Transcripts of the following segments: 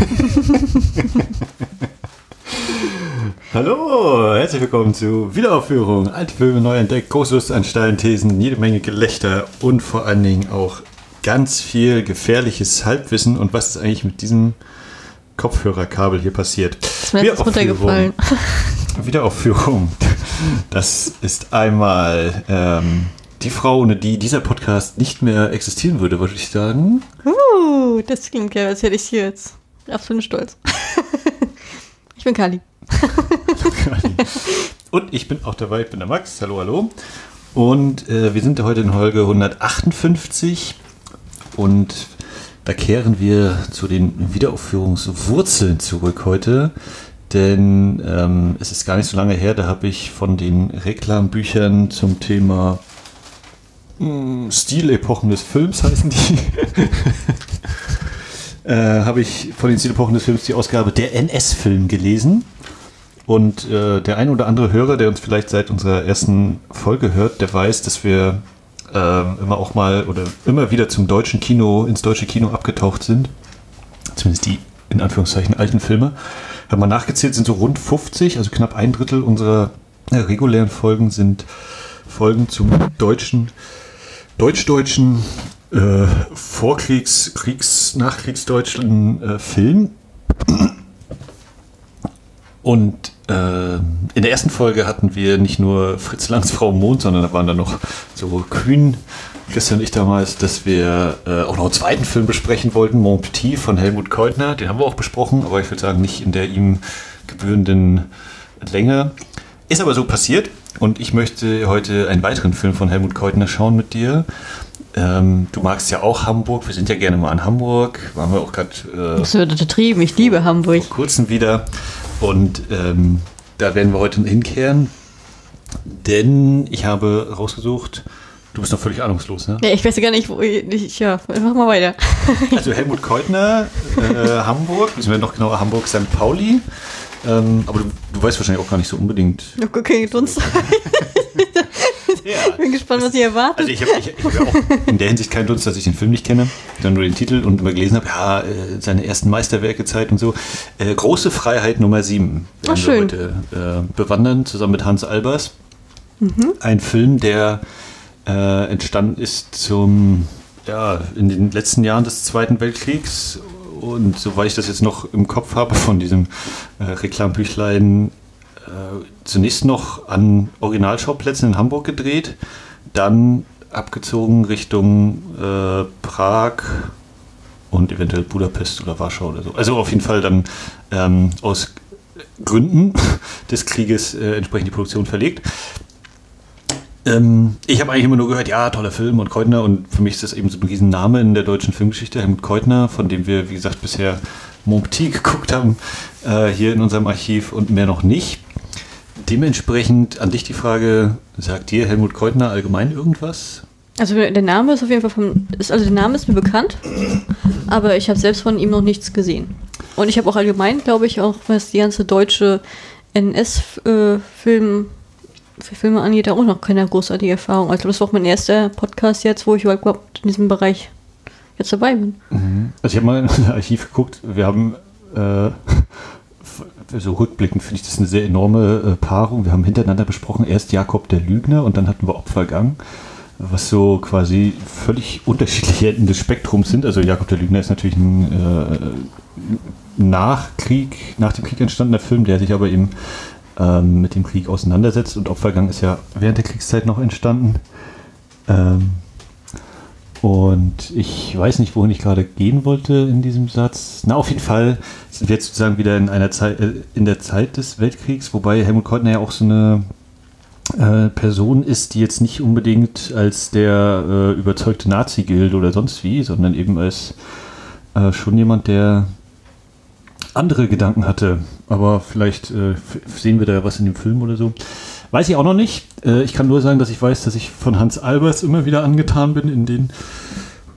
Hallo, herzlich willkommen zu Wiederaufführung. Alte Filme neu entdeckt, große Lust an steilen Thesen, jede Menge Gelächter und vor allen Dingen auch ganz viel gefährliches Halbwissen. Und was ist eigentlich mit diesem Kopfhörerkabel hier passiert? Ist mir jetzt runtergefallen. Wiederaufführung. Das ist einmal ähm, die Frau, ohne die dieser Podcast nicht mehr existieren würde, würde ich sagen. Uh, das klingt ja, als hätte ich hier jetzt absolut stolz. ich bin Kali. Und ich bin auch dabei, ich bin der Max. Hallo, hallo. Und äh, wir sind heute in Folge 158 und da kehren wir zu den Wiederaufführungswurzeln zurück heute. Denn ähm, es ist gar nicht so lange her, da habe ich von den Reklambüchern zum Thema hm, Stilepochen des Films heißen die. Äh, habe ich von den Stilepochen des Films die Ausgabe Der NS-Film gelesen. Und äh, der ein oder andere Hörer, der uns vielleicht seit unserer ersten Folge hört, der weiß, dass wir äh, immer auch mal oder immer wieder zum deutschen Kino, ins deutsche Kino abgetaucht sind. Zumindest die in Anführungszeichen alten Filme. Haben wir nachgezählt, sind so rund 50, also knapp ein Drittel unserer äh, regulären Folgen sind Folgen zum deutschen, deutsch-deutschen äh, Vorkriegs-, Kriegs-, Nachkriegsdeutschen äh, Film. Und äh, in der ersten Folge hatten wir nicht nur Fritz Langs Frau Mond, sondern da waren da noch so Kühn, Christian und ich damals, dass wir äh, auch noch einen zweiten Film besprechen wollten, Mon Petit von Helmut Keutner. Den haben wir auch besprochen, aber ich würde sagen, nicht in der ihm gebührenden Länge. Ist aber so passiert und ich möchte heute einen weiteren Film von Helmut Keutner schauen mit dir. Ähm, du magst ja auch Hamburg. Wir sind ja gerne mal in Hamburg. Waren wir auch gerade. Äh, das wird untertrieben. Ich liebe Hamburg. Vor kurzem wieder. Und ähm, da werden wir heute hinkehren, denn ich habe rausgesucht, du bist noch völlig ahnungslos, ne? Ja, ich weiß gar nicht, wo ich, ja, mach mal weiter. Also Helmut Keutner, äh, Hamburg, wissen wir noch genauer, Hamburg, St. Pauli. Ähm, aber du, du, weißt wahrscheinlich auch gar nicht so unbedingt. Okay, Dunst. ich bin gespannt, was ihr erwartet. Also ich habe hab ja auch in der Hinsicht keinen Dunst, dass ich den Film nicht kenne, sondern nur den Titel und immer gelesen habe, ja, äh, seine ersten Meisterwerke Zeit und so. Äh, Große Freiheit Nummer 7 werden Ach, schön. wir heute äh, bewandern, zusammen mit Hans Albers. Mhm. Ein Film, der äh, entstanden ist zum, ja, in den letzten Jahren des Zweiten Weltkriegs und soweit ich das jetzt noch im Kopf habe von diesem äh, Reklambüchlein, äh, zunächst noch an Originalschauplätzen in Hamburg gedreht, dann abgezogen Richtung äh, Prag und eventuell Budapest oder Warschau oder so. Also auf jeden Fall dann ähm, aus Gründen des Krieges äh, entsprechend die Produktion verlegt. Ähm, ich habe eigentlich immer nur gehört, ja, toller Film und Keutner und für mich ist das eben so ein Riesenname in der deutschen Filmgeschichte, Helmut Keutner, von dem wir, wie gesagt, bisher Montpetit geguckt haben, äh, hier in unserem Archiv und mehr noch nicht. Dementsprechend an dich die Frage, sagt dir Helmut Keutner allgemein irgendwas? Also der Name ist auf jeden Fall vom, ist, also der Name ist mir bekannt, aber ich habe selbst von ihm noch nichts gesehen. Und ich habe auch allgemein, glaube ich, auch was die ganze deutsche NS-Film äh, für Filme angeht, auch noch keine großartige Erfahrung. Also das war auch mein erster Podcast jetzt, wo ich überhaupt in diesem Bereich jetzt dabei bin. Mhm. Also ich habe mal in das Archiv geguckt, wir haben äh, so rückblickend finde ich das eine sehr enorme äh, Paarung. Wir haben hintereinander besprochen, erst Jakob der Lügner und dann hatten wir Opfergang, was so quasi völlig unterschiedliche Enden des Spektrums sind. Also Jakob der Lügner ist natürlich ein äh, nach Krieg, nach dem Krieg entstandener Film, der sich aber eben ähm, mit dem Krieg auseinandersetzt. Und Opfergang ist ja während der Kriegszeit noch entstanden. Ähm, und ich weiß nicht, wohin ich gerade gehen wollte in diesem Satz. Na, auf jeden Fall sind wir jetzt sozusagen wieder in einer Zeit, äh, in der Zeit des Weltkriegs, wobei Helmut Keutner ja auch so eine äh, Person ist, die jetzt nicht unbedingt als der äh, überzeugte Nazi gilt oder sonst wie, sondern eben als äh, schon jemand, der andere Gedanken hatte. Aber vielleicht äh, sehen wir da was in dem Film oder so. Weiß ich auch noch nicht. Äh, ich kann nur sagen, dass ich weiß, dass ich von Hans Albers immer wieder angetan bin in den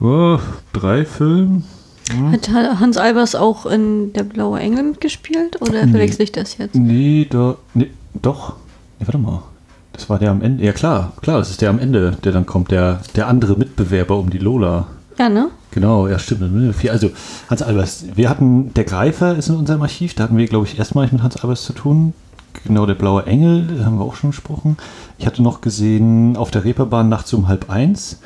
oh, drei Filmen. Hm. Hat Hans Albers auch in Der Blaue Engel mitgespielt oder nee. verwechsel ich das jetzt? Nee, da, nee doch. Nee, warte mal. Das war der am Ende. Ja klar, klar, das ist der am Ende, der dann kommt, der, der andere Mitbewerber um die Lola. Ja, ne? Genau, ja, stimmt. Also, Hans Albers, wir hatten, der Greifer ist in unserem Archiv, da hatten wir, glaube ich, erstmalig mit Hans Albers zu tun. Genau, der blaue Engel, da haben wir auch schon gesprochen. Ich hatte noch gesehen, auf der Reeperbahn nachts um halb eins.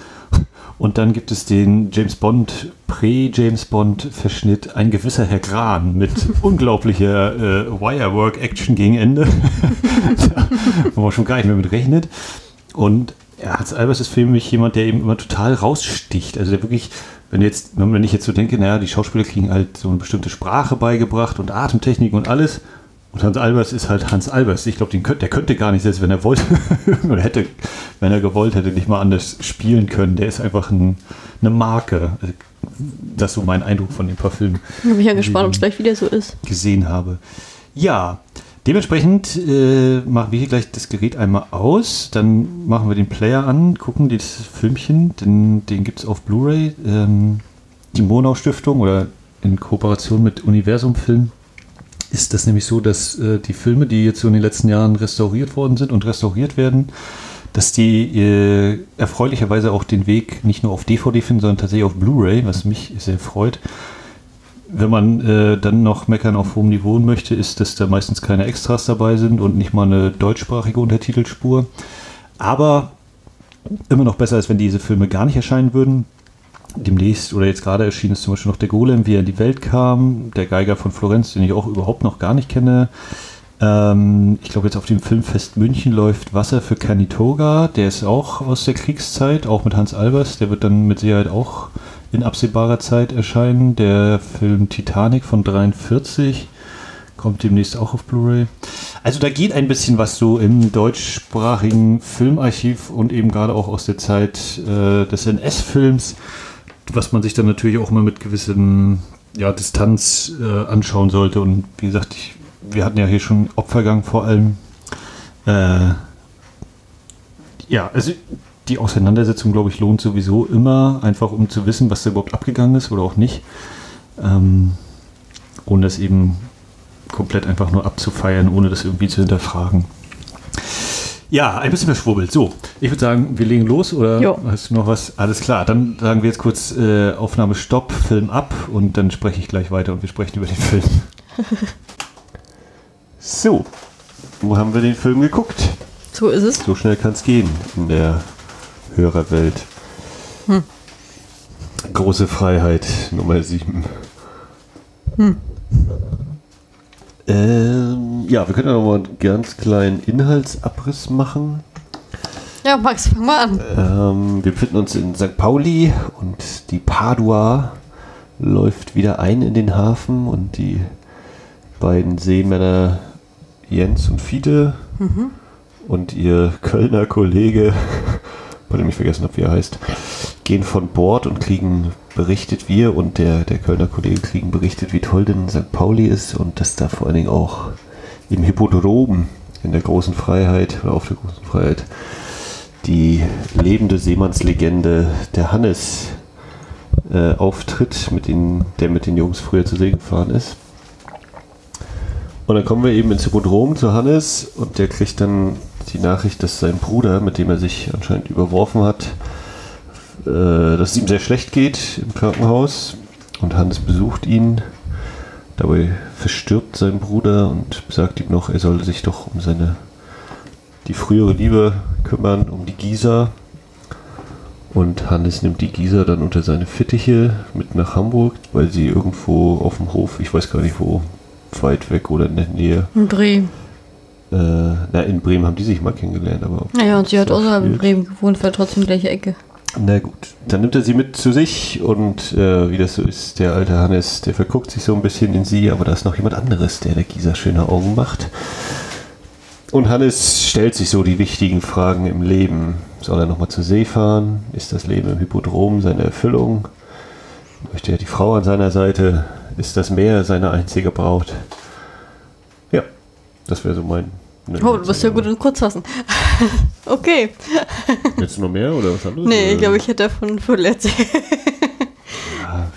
Und dann gibt es den James Bond, Prä-James Bond-Verschnitt, ein gewisser Herr Gran mit unglaublicher äh, Wirework-Action gegen Ende. wo man schon gar nicht mehr mit rechnet. Und ja, Hans Albers ist für mich jemand, der eben immer total raussticht. Also der wirklich, wenn jetzt, wenn ich jetzt so denke, naja, die Schauspieler kriegen halt so eine bestimmte Sprache beigebracht und Atemtechnik und alles. Und Hans Albers ist halt Hans Albers. Ich glaube, der könnte gar nicht, selbst wenn er wollte, oder hätte, wenn er gewollt hätte, nicht mal anders spielen können. Der ist einfach ein, eine Marke. Also, das ist so mein Eindruck von den paar Filmen. Ich bin ja gespannt, ob es gleich wieder so ist. Gesehen habe. Ja, Dementsprechend äh, machen wir hier gleich das Gerät einmal aus, dann machen wir den Player an, gucken das Filmchen, den, den gibt es auf Blu-ray. Ähm, die Monau Stiftung oder in Kooperation mit Universum Film ist das nämlich so, dass äh, die Filme, die jetzt so in den letzten Jahren restauriert worden sind und restauriert werden, dass die äh, erfreulicherweise auch den Weg nicht nur auf DVD finden, sondern tatsächlich auf Blu-ray, was mich sehr freut wenn man äh, dann noch meckern auf hohem Niveau möchte, ist, dass da meistens keine Extras dabei sind und nicht mal eine deutschsprachige Untertitelspur. Aber immer noch besser, als wenn diese Filme gar nicht erscheinen würden. Demnächst oder jetzt gerade erschienen ist zum Beispiel noch der Golem, wie er in die Welt kam, der Geiger von Florenz, den ich auch überhaupt noch gar nicht kenne. Ähm, ich glaube, jetzt auf dem Filmfest München läuft Wasser für Canitoga, der ist auch aus der Kriegszeit, auch mit Hans Albers, der wird dann mit Sicherheit auch in absehbarer Zeit erscheinen. Der Film Titanic von 43 kommt demnächst auch auf Blu-ray. Also da geht ein bisschen was so im deutschsprachigen Filmarchiv und eben gerade auch aus der Zeit äh, des NS-Films, was man sich dann natürlich auch mal mit gewissen ja, Distanz äh, anschauen sollte. Und wie gesagt, ich, wir hatten ja hier schon Opfergang vor allem. Äh, ja, also die Auseinandersetzung, glaube ich, lohnt sowieso immer, einfach um zu wissen, was da überhaupt abgegangen ist oder auch nicht. Ähm, ohne das eben komplett einfach nur abzufeiern, ohne das irgendwie zu hinterfragen. Ja, ein bisschen verschwurbelt. So, ich würde sagen, wir legen los oder jo. hast du noch was? Alles klar, dann sagen wir jetzt kurz äh, Aufnahme Stopp, Film ab und dann spreche ich gleich weiter und wir sprechen über den Film. so, wo haben wir den Film geguckt? So ist es. So schnell kann es gehen in der Hörerwelt. Hm. Große Freiheit Nummer 7. Hm. Ähm, ja, wir können ja noch mal einen ganz kleinen Inhaltsabriss machen. Ja, Max, fang mal an. Ähm, wir befinden uns in St. Pauli und die Padua läuft wieder ein in den Hafen und die beiden Seemänner Jens und Fiete mhm. und ihr Kölner Kollege bei dem ich vergessen habe, wie er heißt, gehen von Bord und kriegen berichtet, wir und der, der Kölner Kollege kriegen berichtet, wie toll denn St. Pauli ist und dass da vor allen Dingen auch im Hippodrom in der großen Freiheit oder auf der großen Freiheit die lebende Seemannslegende der Hannes äh, auftritt, mit den, der mit den Jungs früher zu See gefahren ist. Und dann kommen wir eben ins Hippodrom zu Hannes und der kriegt dann die Nachricht, dass sein Bruder, mit dem er sich anscheinend überworfen hat, äh, dass es ihm sehr schlecht geht im Krankenhaus. Und Hannes besucht ihn. Dabei verstirbt sein Bruder und sagt ihm noch, er solle sich doch um seine die frühere Liebe kümmern, um die Gisa. Und Hannes nimmt die Gisa dann unter seine Fittiche mit nach Hamburg, weil sie irgendwo auf dem Hof, ich weiß gar nicht wo, weit weg oder in der Nähe. In Bremen. Äh, na, in Bremen haben die sich mal kennengelernt, aber. Naja, und sie hat außerhalb in Bremen gewohnt, war trotzdem gleiche Ecke. Na gut, dann nimmt er sie mit zu sich und äh, wie das so ist, der alte Hannes, der verguckt sich so ein bisschen in sie, aber da ist noch jemand anderes, der der Gisa schöne Augen macht. Und Hannes stellt sich so die wichtigen Fragen im Leben. Soll er nochmal zur See fahren? Ist das Leben im Hippodrom seine Erfüllung? Möchte er die Frau an seiner Seite? Ist das Meer seine einzige Braut? Ja, das wäre so mein. Ne, oh, du bist ja gut in Kurzfassen. okay. Jetzt noch mehr oder was anderes? Nee, ich glaube, ich hätte davon Viertel erzählt. ja.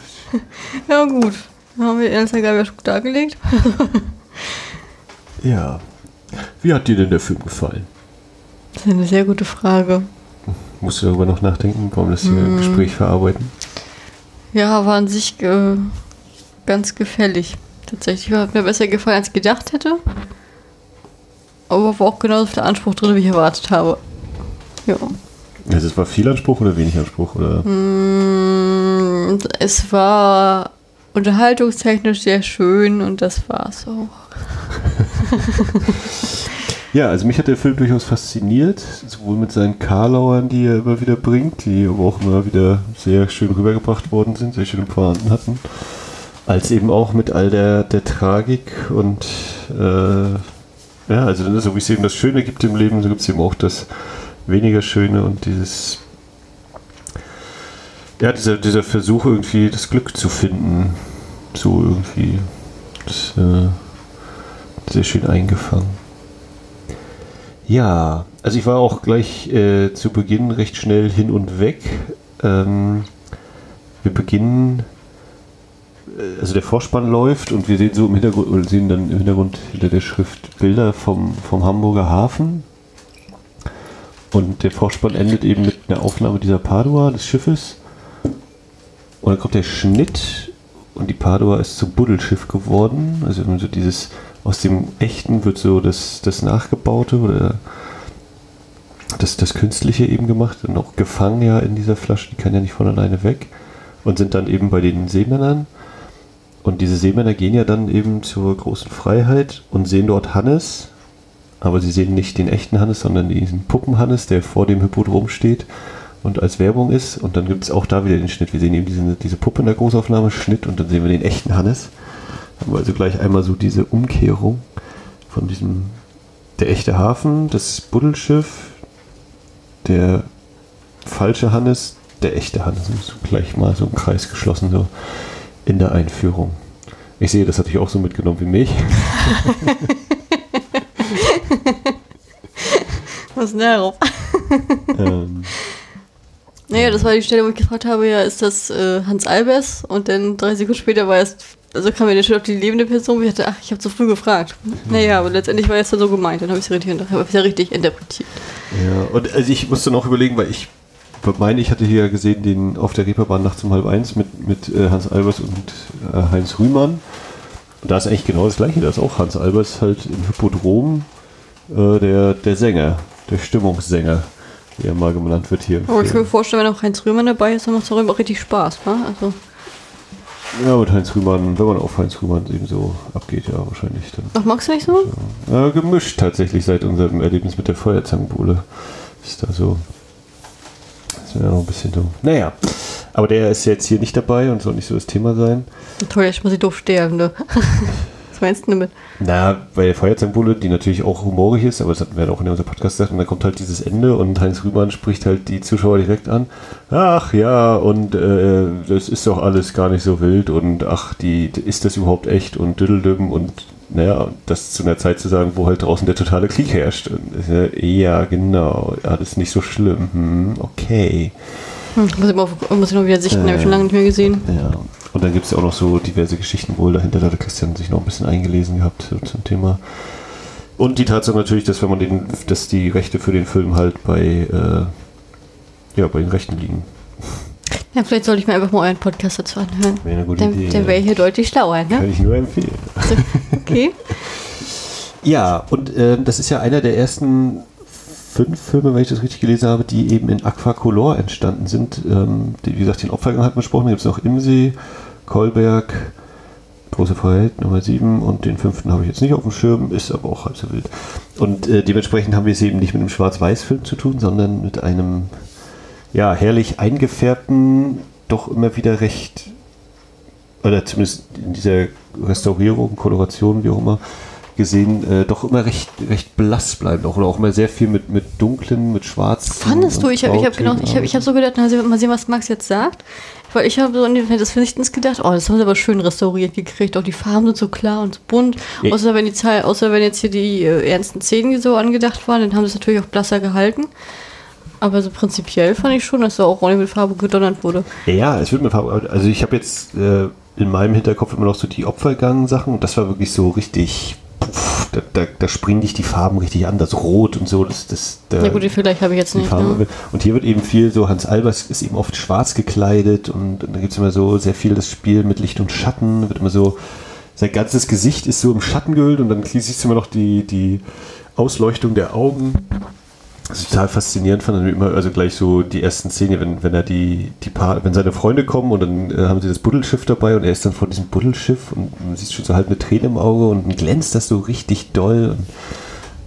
ja, gut. Dann haben wir Ernst Gaber schon dargelegt. ja. Wie hat dir denn der Film gefallen? Das ist eine sehr gute Frage. Musst du darüber noch nachdenken? Warum das hier mm. Gespräch verarbeiten? Ja, war an sich äh, ganz gefällig. Tatsächlich hat mir besser gefallen, als ich gedacht hätte. Aber war auch genauso viel Anspruch drin, wie ich erwartet habe. Ja. Also es war viel Anspruch oder wenig Anspruch? Oder? Mm, Es war unterhaltungstechnisch sehr schön und das war's auch. Ja, also mich hat der Film durchaus fasziniert, sowohl mit seinen Karlauern, die er immer wieder bringt, die aber auch immer wieder sehr schön rübergebracht worden sind, sehr schöne Pointen hatten, als eben auch mit all der, der Tragik und äh, ja, also so wie es eben das Schöne gibt im Leben, so gibt es eben auch das weniger Schöne und dieses ja, dieser, dieser Versuch irgendwie das Glück zu finden, so irgendwie das, äh, sehr schön eingefangen. Ja, also ich war auch gleich äh, zu Beginn recht schnell hin und weg. Ähm, wir beginnen, also der Vorspann läuft und wir sehen so im Hintergrund, oder sehen dann im Hintergrund hinter der Schrift Bilder vom, vom Hamburger Hafen. Und der Vorspann endet eben mit einer Aufnahme dieser Padua, des Schiffes. Und dann kommt der Schnitt und die Padua ist zum Buddelschiff geworden. Also so dieses, aus dem Echten wird so das, das Nachgebaute oder das, das Künstliche eben gemacht und auch gefangen ja in dieser Flasche, die kann ja nicht von alleine weg und sind dann eben bei den Seemännern. Und diese Seemänner gehen ja dann eben zur großen Freiheit und sehen dort Hannes, aber sie sehen nicht den echten Hannes, sondern diesen Puppen-Hannes, der vor dem Hippodrom steht und als Werbung ist. Und dann gibt es auch da wieder den Schnitt. Wir sehen eben diese, diese Puppe in der Großaufnahme, Schnitt und dann sehen wir den echten Hannes. Haben wir also gleich einmal so diese Umkehrung von diesem, der echte Hafen, das Buddelschiff, der falsche Hannes, der echte Hannes. Gleich mal so im Kreis geschlossen, so in der Einführung. Ich sehe, das hatte ich auch so mitgenommen wie mich. Was ist denn darauf? ähm, Naja, das war die Stelle, wo ich gefragt habe, ja, ist das äh, Hans Albers? Und dann drei Sekunden später war es, also kam mir der Schritt auf die lebende Person, wo ich dachte, ach, ich habe zu früh gefragt. Naja, aber letztendlich war es dann so gemeint, dann habe ich es richtig, hab ja richtig interpretiert. ja, und also ich musste noch überlegen, weil ich meine, ich hatte hier gesehen, den auf der Reeperbahn nachts um halb eins mit, mit äh, Hans Albers und äh, Heinz Rühmann. Und da ist eigentlich genau das gleiche. Da ist auch Hans Albers halt im Hippodrom äh, der, der Sänger, der Stimmungssänger, wie er mal genannt wird hier. Aber ich kann mir vorstellen, wenn auch Heinz Römer dabei ist, dann macht es auch richtig Spaß, wa? Also, Ja, mit Heinz Rühmann, wenn man auf Heinz Rühmann eben so abgeht, ja, wahrscheinlich dann. ach, magst du nicht so? Ja, gemischt tatsächlich seit unserem Erlebnis mit der Feuerzangenbowle. Ist da so. Das wäre noch ein bisschen dumm. Naja, aber der ist jetzt hier nicht dabei und soll nicht so das Thema sein. Toll, jetzt muss ich doof sterben, ne? Was meinst du damit? Na, bei der Feuerzangenbowle, die natürlich auch humorig ist, aber das hatten wir ja auch in unserem Podcast gesagt, und dann kommt halt dieses Ende und Heinz Rühmann spricht halt die Zuschauer direkt an. Ach ja, und äh, das ist doch alles gar nicht so wild und ach, die, ist das überhaupt echt und düdeldüm und naja, das zu einer Zeit zu sagen, wo halt draußen der totale Krieg herrscht. Äh, ja, genau, ja, das ist nicht so schlimm. Hm, okay. Hm, muss ich mal, muss ich mal wieder sichten, habe ich schon lange nicht mehr gesehen. Ja, und dann gibt es ja auch noch so diverse Geschichten wohl dahinter. Da hat Christian sich noch ein bisschen eingelesen gehabt so zum Thema. Und die Tatsache natürlich, dass wenn man den, dass die Rechte für den Film halt bei, äh, ja, bei den Rechten liegen. Ja, vielleicht sollte ich mir einfach mal euren Podcast dazu anhören. Wäre eine gute Dann, Idee. dann wäre ich hier deutlich schlauer, Kann ne? ich nur empfehlen. Okay. Ja, und äh, das ist ja einer der ersten fünf Filme, wenn ich das richtig gelesen habe, die eben in Aquacolor entstanden sind. Ähm, die, wie gesagt, den Opfergang hat man besprochen, da gibt es noch Imsee, Kolberg, Große Freiheit Nummer 7 und den fünften habe ich jetzt nicht auf dem Schirm, ist aber auch halb so wild. Und äh, dementsprechend haben wir es eben nicht mit einem Schwarz-Weiß-Film zu tun, sondern mit einem ja, herrlich eingefärbten, doch immer wieder recht, oder zumindest in dieser Restaurierung, Koloration, wie auch immer, gesehen, äh, doch immer recht, recht blass bleiben. Auch, oder auch immer sehr viel mit, mit dunklen, mit schwarzen. Fandest du? Ich habe ich hab genau, ich hab, ich hab so gedacht, na, mal sehen, was Max jetzt sagt. Weil ich habe so in den des Vernichtens gedacht, oh, das haben sie aber schön restauriert gekriegt. Auch die Farben sind so klar und so bunt. Ja. Außer wenn die Zahl, außer wenn jetzt hier die äh, ernsten Szenen so angedacht waren, dann haben sie es natürlich auch blasser gehalten. Aber so prinzipiell fand ich schon, dass da auch ordentlich mit Farbe gedonnert wurde. Ja, es wird mir Farbe. Also ich habe jetzt äh, in meinem Hinterkopf immer noch so die Opfergang-Sachen und das war wirklich so richtig puff, da, da, da, springen dich die Farben richtig an, das Rot und so. Das, das, der, ja gut, Vergleich habe ich jetzt nicht. Ne? Und hier wird eben viel so, Hans Albers ist eben oft schwarz gekleidet und, und da gibt es immer so sehr viel das Spiel mit Licht und Schatten, wird immer so, sein ganzes Gesicht ist so im Schatten gehüllt und dann siehst du immer noch die, die Ausleuchtung der Augen was ich total faszinierend fand, immer, also gleich so die ersten Szenen, wenn, wenn er die, die Paar, wenn seine Freunde kommen und dann äh, haben sie das Buddelschiff dabei und er ist dann vor diesem Buddelschiff und man sieht schon so halt eine Träne im Auge und glänzt das so richtig doll. Und,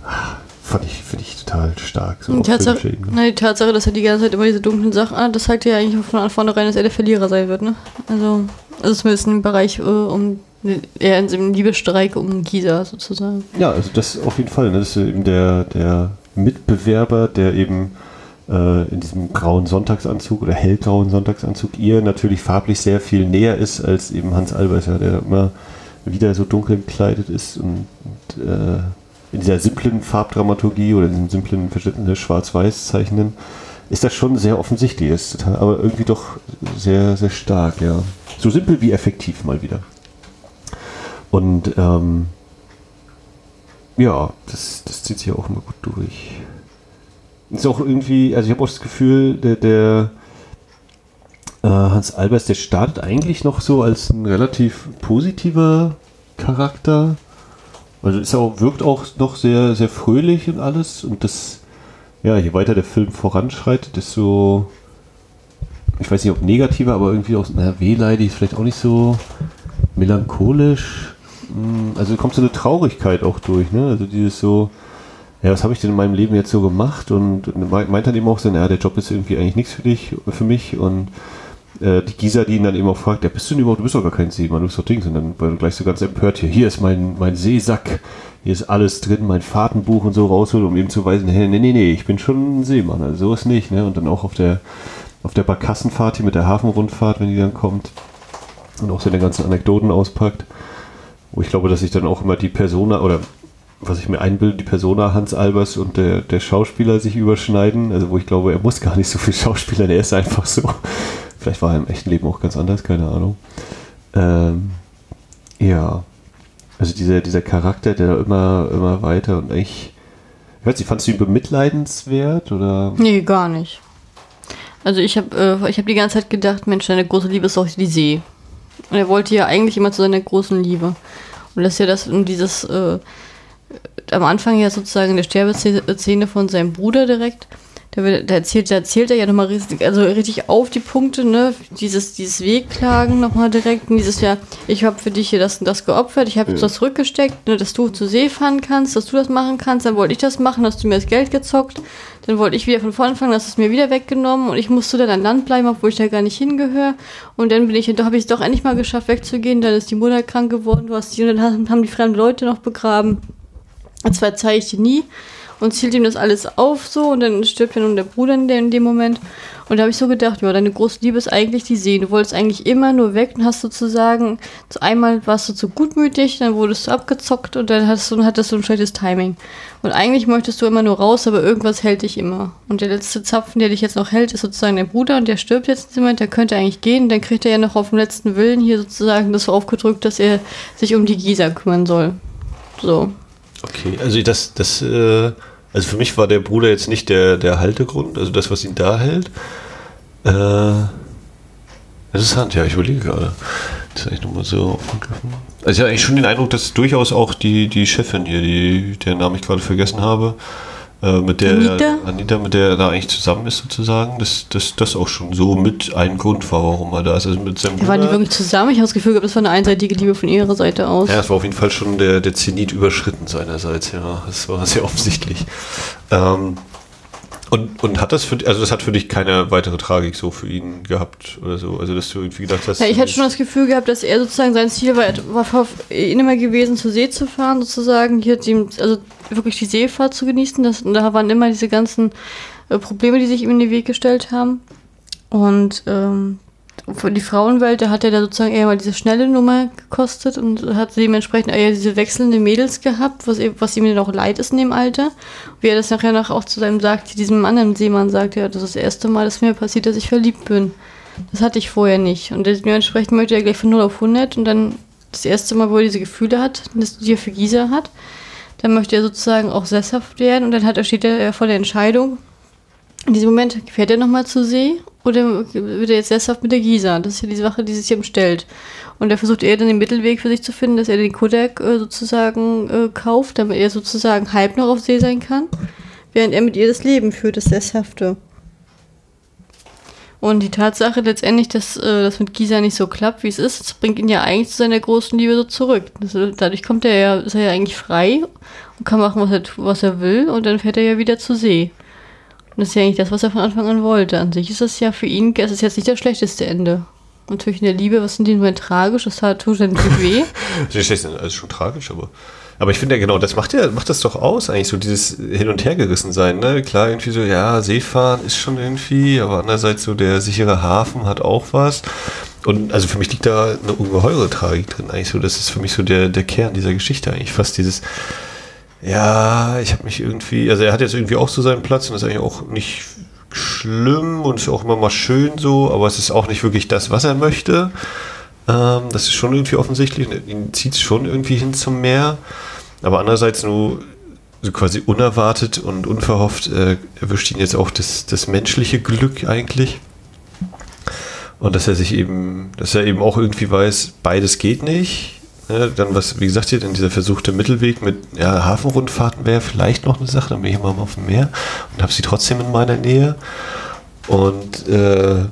ah, fand ich, finde ich total stark. So die, Tatsache, na, die Tatsache, dass er die ganze Zeit immer diese dunklen Sachen hat, das zeigt ja eigentlich von vornherein, dass er der Verlierer sein wird, ne? Also, also zumindest im Bereich äh, um eher in einem Liebesstreik um Gisa sozusagen. Ja, also das auf jeden Fall. Ne? Das ist eben der, der Mitbewerber, der eben äh, in diesem grauen Sonntagsanzug oder hellgrauen Sonntagsanzug ihr natürlich farblich sehr viel näher ist als eben Hans Albers, der immer wieder so dunkel gekleidet ist und, und äh, in dieser simplen Farbdramaturgie oder diesem simplen Verschnittene schwarz-weiß zeichnen ist das schon sehr offensichtlich, ist aber irgendwie doch sehr, sehr stark, ja. So simpel wie effektiv mal wieder. Und ähm, ja, das, das zieht sich auch immer gut durch. Ist auch irgendwie, also ich habe auch das Gefühl, der, der äh, Hans Albers, der startet eigentlich noch so als ein relativ positiver Charakter. Also ist auch, wirkt auch noch sehr, sehr fröhlich und alles. Und das, ja, je weiter der Film voranschreitet, desto, ich weiß nicht, ob negativer, aber irgendwie auch, naja, wehleidig, vielleicht auch nicht so melancholisch. Hm, also kommt so eine Traurigkeit auch durch, ne? Also dieses so, ja, was habe ich denn in meinem Leben jetzt so gemacht? Und, meint dann eben auch so, ja, der Job ist irgendwie eigentlich nichts für dich, für mich. Und äh, die Gisa, die ihn dann eben auch fragt, ja, bist du denn überhaupt, du bist doch gar kein Seemann, du bist doch Dings. Und dann gleich so ganz empört hier, hier ist mein, mein Seesack, hier ist alles drin, mein Fahrtenbuch und so rausholt, um eben zu weisen, hey, nee, nee, nee, ich bin schon ein Seemann, also so ist nicht, ne? Und dann auch auf der, auf der Barkassenfahrt hier mit der Hafenrundfahrt, wenn die dann kommt und auch seine ganzen Anekdoten auspackt. Wo ich glaube, dass ich dann auch immer die Persona oder was ich mir einbilde, die Persona Hans Albers und der, der Schauspieler sich überschneiden. Also wo ich glaube, er muss gar nicht so viel Schauspieler, der ist einfach so. Vielleicht war er im echten Leben auch ganz anders, keine Ahnung. Ähm, ja. Also dieser, dieser Charakter, der immer, immer weiter und ich. Ich weiß nicht, fandest du ihn bemitleidenswert oder? Nee, gar nicht. Also ich habe äh, hab die ganze Zeit gedacht, Mensch, deine große Liebe ist doch die See. Und er wollte ja eigentlich immer zu seiner großen Liebe. Und das ist ja das, dieses, äh, am Anfang ja sozusagen in der Sterbeszene von seinem Bruder direkt, da, da, erzählt, da erzählt er ja nochmal richtig, also richtig auf die Punkte, ne? Dieses, dieses Wehklagen nochmal direkt. Und dieses ja, ich habe für dich hier das und das geopfert, ich habe ja. das zurückgesteckt, ne, dass du zur See fahren kannst, dass du das machen kannst, dann wollte ich das machen, hast du mir das Geld gezockt, dann wollte ich wieder von vorne anfangen, hast es mir wieder weggenommen und ich musste dann an Land bleiben, obwohl ich da gar nicht hingehöre. Und dann bin ich, da habe ich es doch endlich mal geschafft, wegzugehen, dann ist die Mutter krank geworden, du hast die, und dann haben die fremden Leute noch begraben. Das verzeihe ich dir nie und zielt ihm das alles auf so und dann stirbt ja nun der Bruder in, dem Moment. Und da habe ich so gedacht, ja, deine große Liebe ist eigentlich die See. Du wolltest eigentlich immer nur weg und hast sozusagen, zu einmal warst du zu gutmütig, dann wurdest du abgezockt und dann hattest du, hattest du ein schlechtes Timing. Und eigentlich möchtest du immer nur raus, aber irgendwas hält dich immer. Und der letzte Zapfen, der dich jetzt noch hält, ist sozusagen der Bruder und der stirbt jetzt im Moment, der könnte eigentlich gehen. Dann kriegt er ja noch auf dem letzten Willen hier sozusagen das so aufgedrückt, dass er sich um die Gisa kümmern soll. So. Okay, also das, das, äh, also für mich war der Bruder jetzt nicht der, der Haltegrund, also das, was ihn da hält. Äh, interessant, ja, ich überlege gerade. Das ist eigentlich nochmal so aufgegriffen. Also ich habe eigentlich schon den Eindruck, dass durchaus auch die, die Chefin hier, die, deren Namen ich gerade vergessen habe, äh, mit der Anita? Anita, mit der er da eigentlich zusammen ist sozusagen, dass das, das auch schon so mit ein Grund war, warum er da ist. Also mit seinem waren die wirklich zusammen? Ich habe das Gefühl, das war eine einseitige Liebe von ihrer Seite aus. Ja, es war auf jeden Fall schon der, der Zenit überschritten seinerseits, ja. Das war sehr offensichtlich. Ähm, und, und hat das für also das hat für dich keine weitere Tragik so für ihn gehabt oder so? Also dass du irgendwie gedacht hast. Ja, ich hatte schon das Gefühl gehabt, dass er sozusagen sein Ziel war, war ihn immer gewesen, zur See zu fahren, sozusagen, hier die, also wirklich die Seefahrt zu genießen. Das, da waren immer diese ganzen äh, Probleme, die sich ihm in den Weg gestellt haben. Und ähm, für die Frauenwelt, da hat er da sozusagen eher mal diese schnelle Nummer gekostet und hat dementsprechend eher diese wechselnden Mädels gehabt, was, was ihm dann auch leid ist in dem Alter. Wie er das nachher noch auch zu seinem sagt, diesem anderen Seemann sagt, ja, das ist das erste Mal, dass mir passiert, dass ich verliebt bin. Das hatte ich vorher nicht. Und dementsprechend möchte er gleich von 0 auf 100 und dann das erste Mal, wo er diese Gefühle hat, die er für Gisa hat, dann möchte er sozusagen auch sesshaft werden und dann hat, steht er vor der Entscheidung, in diesem Moment fährt er nochmal zur See oder wird er jetzt sesshaft mit der Gisa? Das ist ja die Sache, die sich ihm stellt. Und er versucht eher dann den Mittelweg für sich zu finden, dass er den Kodak äh, sozusagen äh, kauft, damit er sozusagen halb noch auf See sein kann, während er mit ihr das Leben führt, das Sesshafte. Und die Tatsache letztendlich, dass äh, das mit Gisa nicht so klappt, wie es ist, das bringt ihn ja eigentlich zu seiner großen Liebe so zurück. Das, dadurch kommt er ja, ist er ja eigentlich frei und kann machen, was er, was er will, und dann fährt er ja wieder zur See. Und das ist ja eigentlich das, was er von Anfang an wollte. An sich ist das ja für ihn, es ist jetzt nicht das schlechteste Ende. Natürlich in der Liebe, was sind die nur tragisch? Das tut natürlich weh. das ist also schon tragisch, aber. Aber ich finde ja genau, das macht ja, macht das doch aus, eigentlich so dieses Hin- und Hergerissen sein, ne? Klar, irgendwie so, ja, Seefahren ist schon irgendwie, aber andererseits so der sichere Hafen hat auch was. Und also für mich liegt da eine ungeheure Tragik drin, eigentlich so. Das ist für mich so der, der Kern dieser Geschichte eigentlich. Fast dieses, ja, ich habe mich irgendwie, also er hat jetzt irgendwie auch so seinen Platz und ist eigentlich auch nicht schlimm und ist auch immer mal schön so, aber es ist auch nicht wirklich das, was er möchte. Ähm, das ist schon irgendwie offensichtlich. Ihn zieht es schon irgendwie hin zum Meer. Aber andererseits nur so quasi unerwartet und unverhofft äh, erwischt ihn jetzt auch das, das menschliche Glück eigentlich. Und dass er sich eben, dass er eben auch irgendwie weiß, beides geht nicht. Ja, dann was, wie gesagt, hier dann dieser versuchte Mittelweg mit ja, Hafenrundfahrten wäre vielleicht noch eine Sache, dann bin ich mal auf dem Meer und habe sie trotzdem in meiner Nähe. Und äh,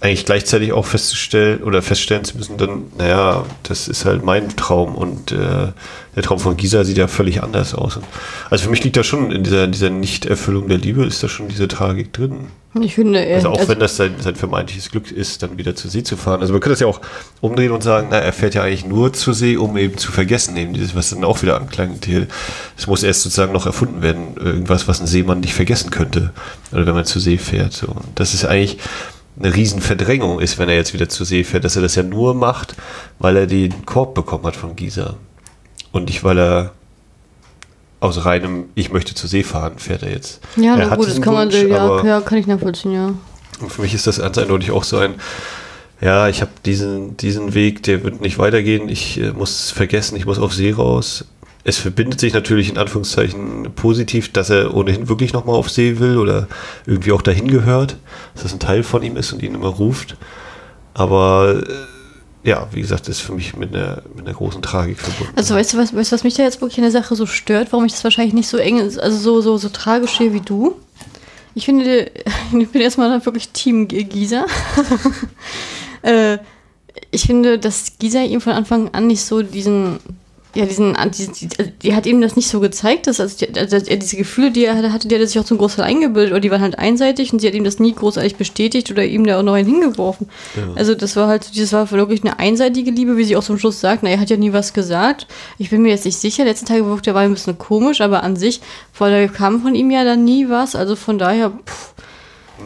eigentlich gleichzeitig auch festzustellen oder feststellen zu müssen, dann, naja, das ist halt mein Traum und äh, der Traum von Gisa sieht ja völlig anders aus. Also für mich liegt da schon in dieser, dieser Nichterfüllung der Liebe, ist da schon diese Tragik drin. Ich finde, er, also auch also wenn das sein, sein vermeintliches Glück ist, dann wieder zur See zu fahren. Also man könnte das ja auch umdrehen und sagen, na, er fährt ja eigentlich nur zur See, um eben zu vergessen, eben dieses, was dann auch wieder anklang. Es muss erst sozusagen noch erfunden werden, irgendwas, was ein Seemann nicht vergessen könnte. Oder wenn man zur See fährt. So. Und das ist eigentlich, eine Riesenverdrängung ist, wenn er jetzt wieder zur See fährt, dass er das ja nur macht, weil er den Korb bekommen hat von Gisa. Und nicht, weil er aus reinem Ich möchte zur See fahren, fährt er jetzt. Ja, er na gut, das kann Wunsch, man, ja, ja, kann ich nachvollziehen, ja. Und für mich ist das ganz eindeutig auch so ein, ja, ich habe diesen, diesen Weg, der wird nicht weitergehen, ich äh, muss vergessen, ich muss auf See raus es verbindet sich natürlich in Anführungszeichen positiv, dass er ohnehin wirklich nochmal auf See will oder irgendwie auch dahin gehört, dass das ein Teil von ihm ist und ihn immer ruft. Aber äh, ja, wie gesagt, ist für mich mit einer, mit einer großen Tragik verbunden. Also weißt du, was, weißt was mich da jetzt wirklich in der Sache so stört, warum ich das wahrscheinlich nicht so eng, also so, so, so tragisch sehe wie du? Ich finde, ich bin erstmal wirklich Team Gisa. äh, ich finde, dass Gisa ihm von Anfang an nicht so diesen ja, diesen, die, die, die, hat ihm das nicht so gezeigt, dass, also, also er diese Gefühle, die er hatte, die hat er sich auch zum Großteil eingebildet, oder die waren halt einseitig und sie hat ihm das nie großartig bestätigt oder ihm da auch noch einen hingeworfen. Ja. Also das war halt, das war wirklich eine einseitige Liebe, wie sie auch zum Schluss sagt, na, er hat ja nie was gesagt. Ich bin mir jetzt nicht sicher, letzten Tage wirkt er war ein bisschen komisch, aber an sich, da kam von ihm ja dann nie was, also von daher, pff,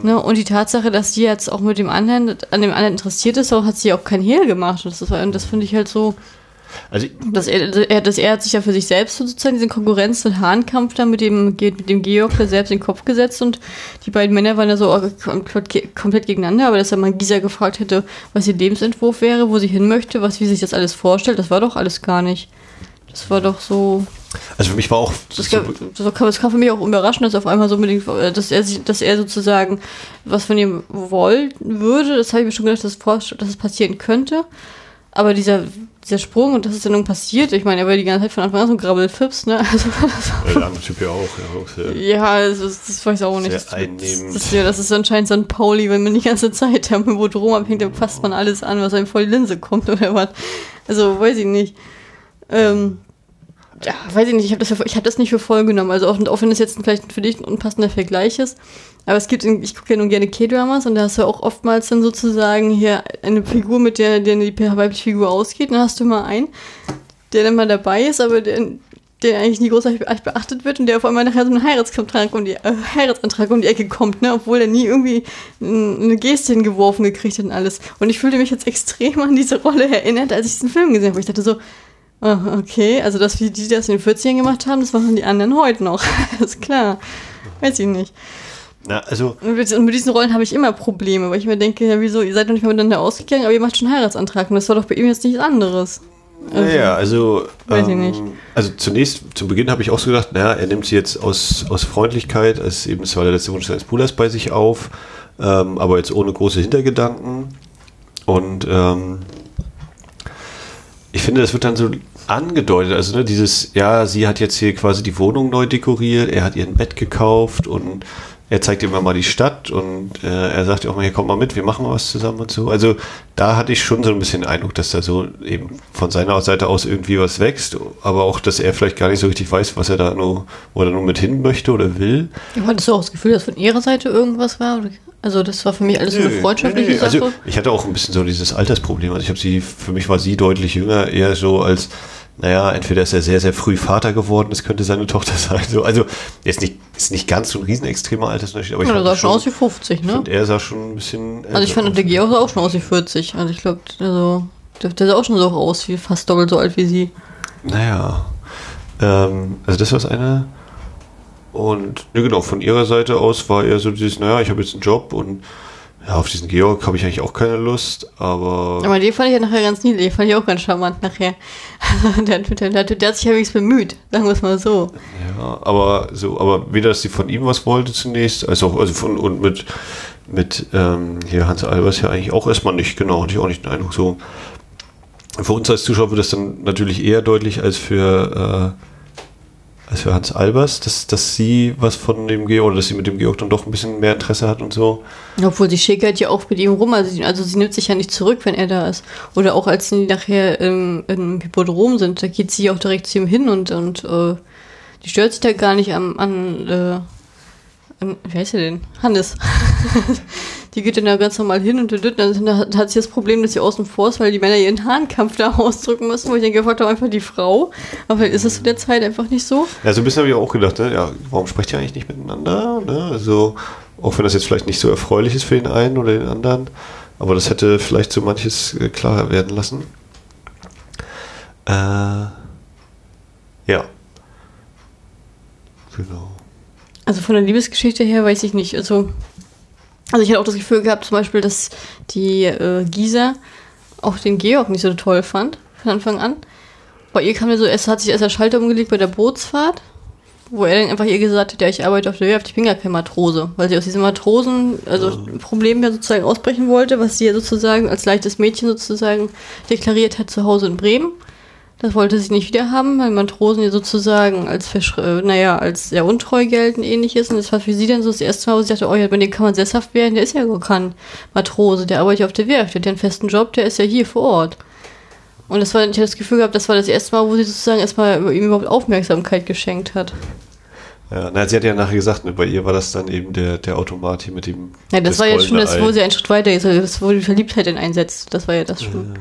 Ne, und die Tatsache, dass sie jetzt auch mit dem anderen, an dem anderen interessiert ist, hat sie auch kein Hehl gemacht. Und das, das finde ich halt so, also dass er, dass er hat sich ja für sich selbst sozusagen diesen Konkurrenz- und Hahnkampf da mit dem, mit dem Georg selbst in den Kopf gesetzt und die beiden Männer waren ja so komplett gegeneinander, aber dass er mal Gisa gefragt hätte, was ihr Lebensentwurf wäre, wo sie hin möchte, was, wie sich das alles vorstellt, das war doch alles gar nicht. Das war doch so. Also für mich war auch. Das, so das, kam, das kam für mich auch überraschend, dass auf einmal so dem, dass er dass er sozusagen was von ihm wollen würde. Das habe ich mir schon gedacht, dass, dass es passieren könnte. Aber dieser, dieser Sprung und das ist dann nun passiert, ich meine, er war die ganze Zeit von Anfang an so ein Grabbelfips, ne? Also, der andere Typ ja auch, ja. Ja, also, das, weiß ich auch nicht. Sehr das, einnehmend. Das, das, das ist anscheinend so ein Pauli, wenn man die ganze Zeit am Boot abhängt, dann fasst man alles an, was einem vor die Linse kommt oder was. Also, weiß ich nicht. Ähm, ja, weiß ich nicht, ich habe das, hab das nicht für voll genommen. Also auch, auch wenn es jetzt vielleicht für dich ein unpassender Vergleich ist. Aber es gibt, ich gucke ja nun gerne K-Dramas und da hast du auch oftmals dann sozusagen hier eine Figur, mit der, der die weibliche Figur ausgeht. Dann hast du mal einen, der dann mal dabei ist, aber der, der eigentlich nie großartig beachtet wird und der auf einmal nachher so einen Heiratsantrag um die, äh, Heiratsantrag um die Ecke kommt, ne? obwohl er nie irgendwie eine Geste hingeworfen gekriegt hat und alles. Und ich fühlte mich jetzt extrem an diese Rolle erinnert, als ich diesen Film gesehen habe. Ich dachte so, oh, okay, also das, wie die das in den 40ern gemacht haben, das machen die anderen heute noch. das ist klar. Weiß ich nicht. Na, also und mit diesen Rollen habe ich immer Probleme, weil ich mir denke, ja, wieso, ihr seid noch nicht mal miteinander ausgegangen, aber ihr macht schon einen Heiratsantrag und das war doch bei ihm jetzt nichts anderes. Naja, also, Weiß ich ähm, nicht. also zunächst, zu Beginn habe ich auch so gedacht, naja, er nimmt sie jetzt aus, aus Freundlichkeit, als eben, es war der letzte Wunsch seines Bruders bei sich auf, ähm, aber jetzt ohne große Hintergedanken. Und ähm, ich finde, das wird dann so angedeutet, also ne, dieses, ja, sie hat jetzt hier quasi die Wohnung neu dekoriert, er hat ihr ein Bett gekauft und er zeigt immer mal die Stadt und äh, er sagt auch mal, hier kommt mal mit, wir machen was zusammen und so. Also da hatte ich schon so ein bisschen den Eindruck, dass da so eben von seiner Seite aus irgendwie was wächst, aber auch, dass er vielleicht gar nicht so richtig weiß, was er da nur, er da nur mit hin möchte oder will. Hattest du auch das Gefühl, dass von ihrer Seite irgendwas war? Also das war für mich alles so eine Nö, freundschaftliche nee, nee. Sache. Also ich hatte auch ein bisschen so dieses Altersproblem. Also ich habe sie, für mich war sie deutlich jünger, eher so als, naja, entweder ist er sehr, sehr früh Vater geworden, das könnte seine Tochter sein. So, also ist nicht, ist nicht ganz so ein riesen extremer Altersunterschied, aber ich ja, der sah schon aus wie 50, ne? und er sah schon ein bisschen. Also ich fand, der Georg sah auch schon aus wie 40. Also ich glaube, also, der, der sah auch schon so aus, wie fast doppelt so alt wie sie. Naja. Ähm, also das war das eine. Und ne, genau, von ihrer Seite aus war eher so dieses, naja, ich habe jetzt einen Job und ja, auf diesen Georg habe ich eigentlich auch keine Lust, aber. Aber den fand ich ja nachher ganz niedlich, den fand ich auch ganz charmant nachher. Also der, der, der, der hat sich ja wenigstens bemüht, sagen wir es mal so. Ja, aber so, aber weder, dass sie von ihm was wollte zunächst, als auch, also von und mit, mit ähm, hier Hans Albers ja eigentlich auch erstmal nicht, genau, hatte ich auch nicht den Eindruck so. Für uns als Zuschauer wird das dann natürlich eher deutlich als für, äh, als für Hans Albers, dass, dass sie was von dem Georg oder dass sie mit dem Georg dann doch ein bisschen mehr Interesse hat und so. Obwohl sie schickert ja auch mit ihm rum, also sie, also sie nimmt sich ja nicht zurück, wenn er da ist. Oder auch als sie nachher im, im Hippodrom sind, da geht sie auch direkt zu ihm hin und, und äh, die stört sich da gar nicht an, an, äh, heißt er denn? Hannes. die geht dann da ganz normal hin und dann, dann hat, sie das Problem, dass sie außen vor ist, weil die Männer ihren Hahnkampf da ausdrücken müssen, wo ich denke, gefragt habe einfach die Frau. Aber ist es zu der Zeit einfach nicht so. Ja, so ein bisschen habe ich auch gedacht, ne? ja, warum sprecht ihr eigentlich nicht miteinander? Ne? Also, auch wenn das jetzt vielleicht nicht so erfreulich ist für den einen oder den anderen, aber das hätte vielleicht so manches äh, klarer werden lassen. Äh, ja. Genau. Also von der Liebesgeschichte her weiß ich nicht. Also, also ich hatte auch das Gefühl gehabt, zum Beispiel, dass die äh, Gisa auch den Georg nicht so toll fand von Anfang an. Bei ihr kam mir so, es hat sich erst der Schalter umgelegt bei der Bootsfahrt, wo er dann einfach ihr gesagt hat, ja, ich arbeite auf der Werft, ich bin gar kein Matrose, weil sie aus diesem Matrosen, also Problem ja sozusagen ausbrechen wollte, was sie ja sozusagen als leichtes Mädchen sozusagen deklariert hat zu Hause in Bremen. Das wollte sie nicht wieder haben, weil Matrosen ja sozusagen als, Versch äh, naja, als sehr untreu gelten, ähnliches. Und das war für sie dann so das erste Mal, wo sie dachte, oh ja, bei dem kann man sesshaft werden, der ist ja gar kein Matrose, der arbeitet ja auf der Werft, der hat ja einen festen Job, der ist ja hier vor Ort. Und das war, ich hatte das Gefühl gehabt, das war das erste Mal, wo sie sozusagen erstmal ihm überhaupt Aufmerksamkeit geschenkt hat. Ja, na, sie hat ja nachher gesagt, ne, bei ihr war das dann eben der, der Automat hier mit dem. Ja, das, war ja schon das, wo sie einen Schritt weiter ist, also das, wo die Verliebtheit dann einsetzt. Das war ja das schon.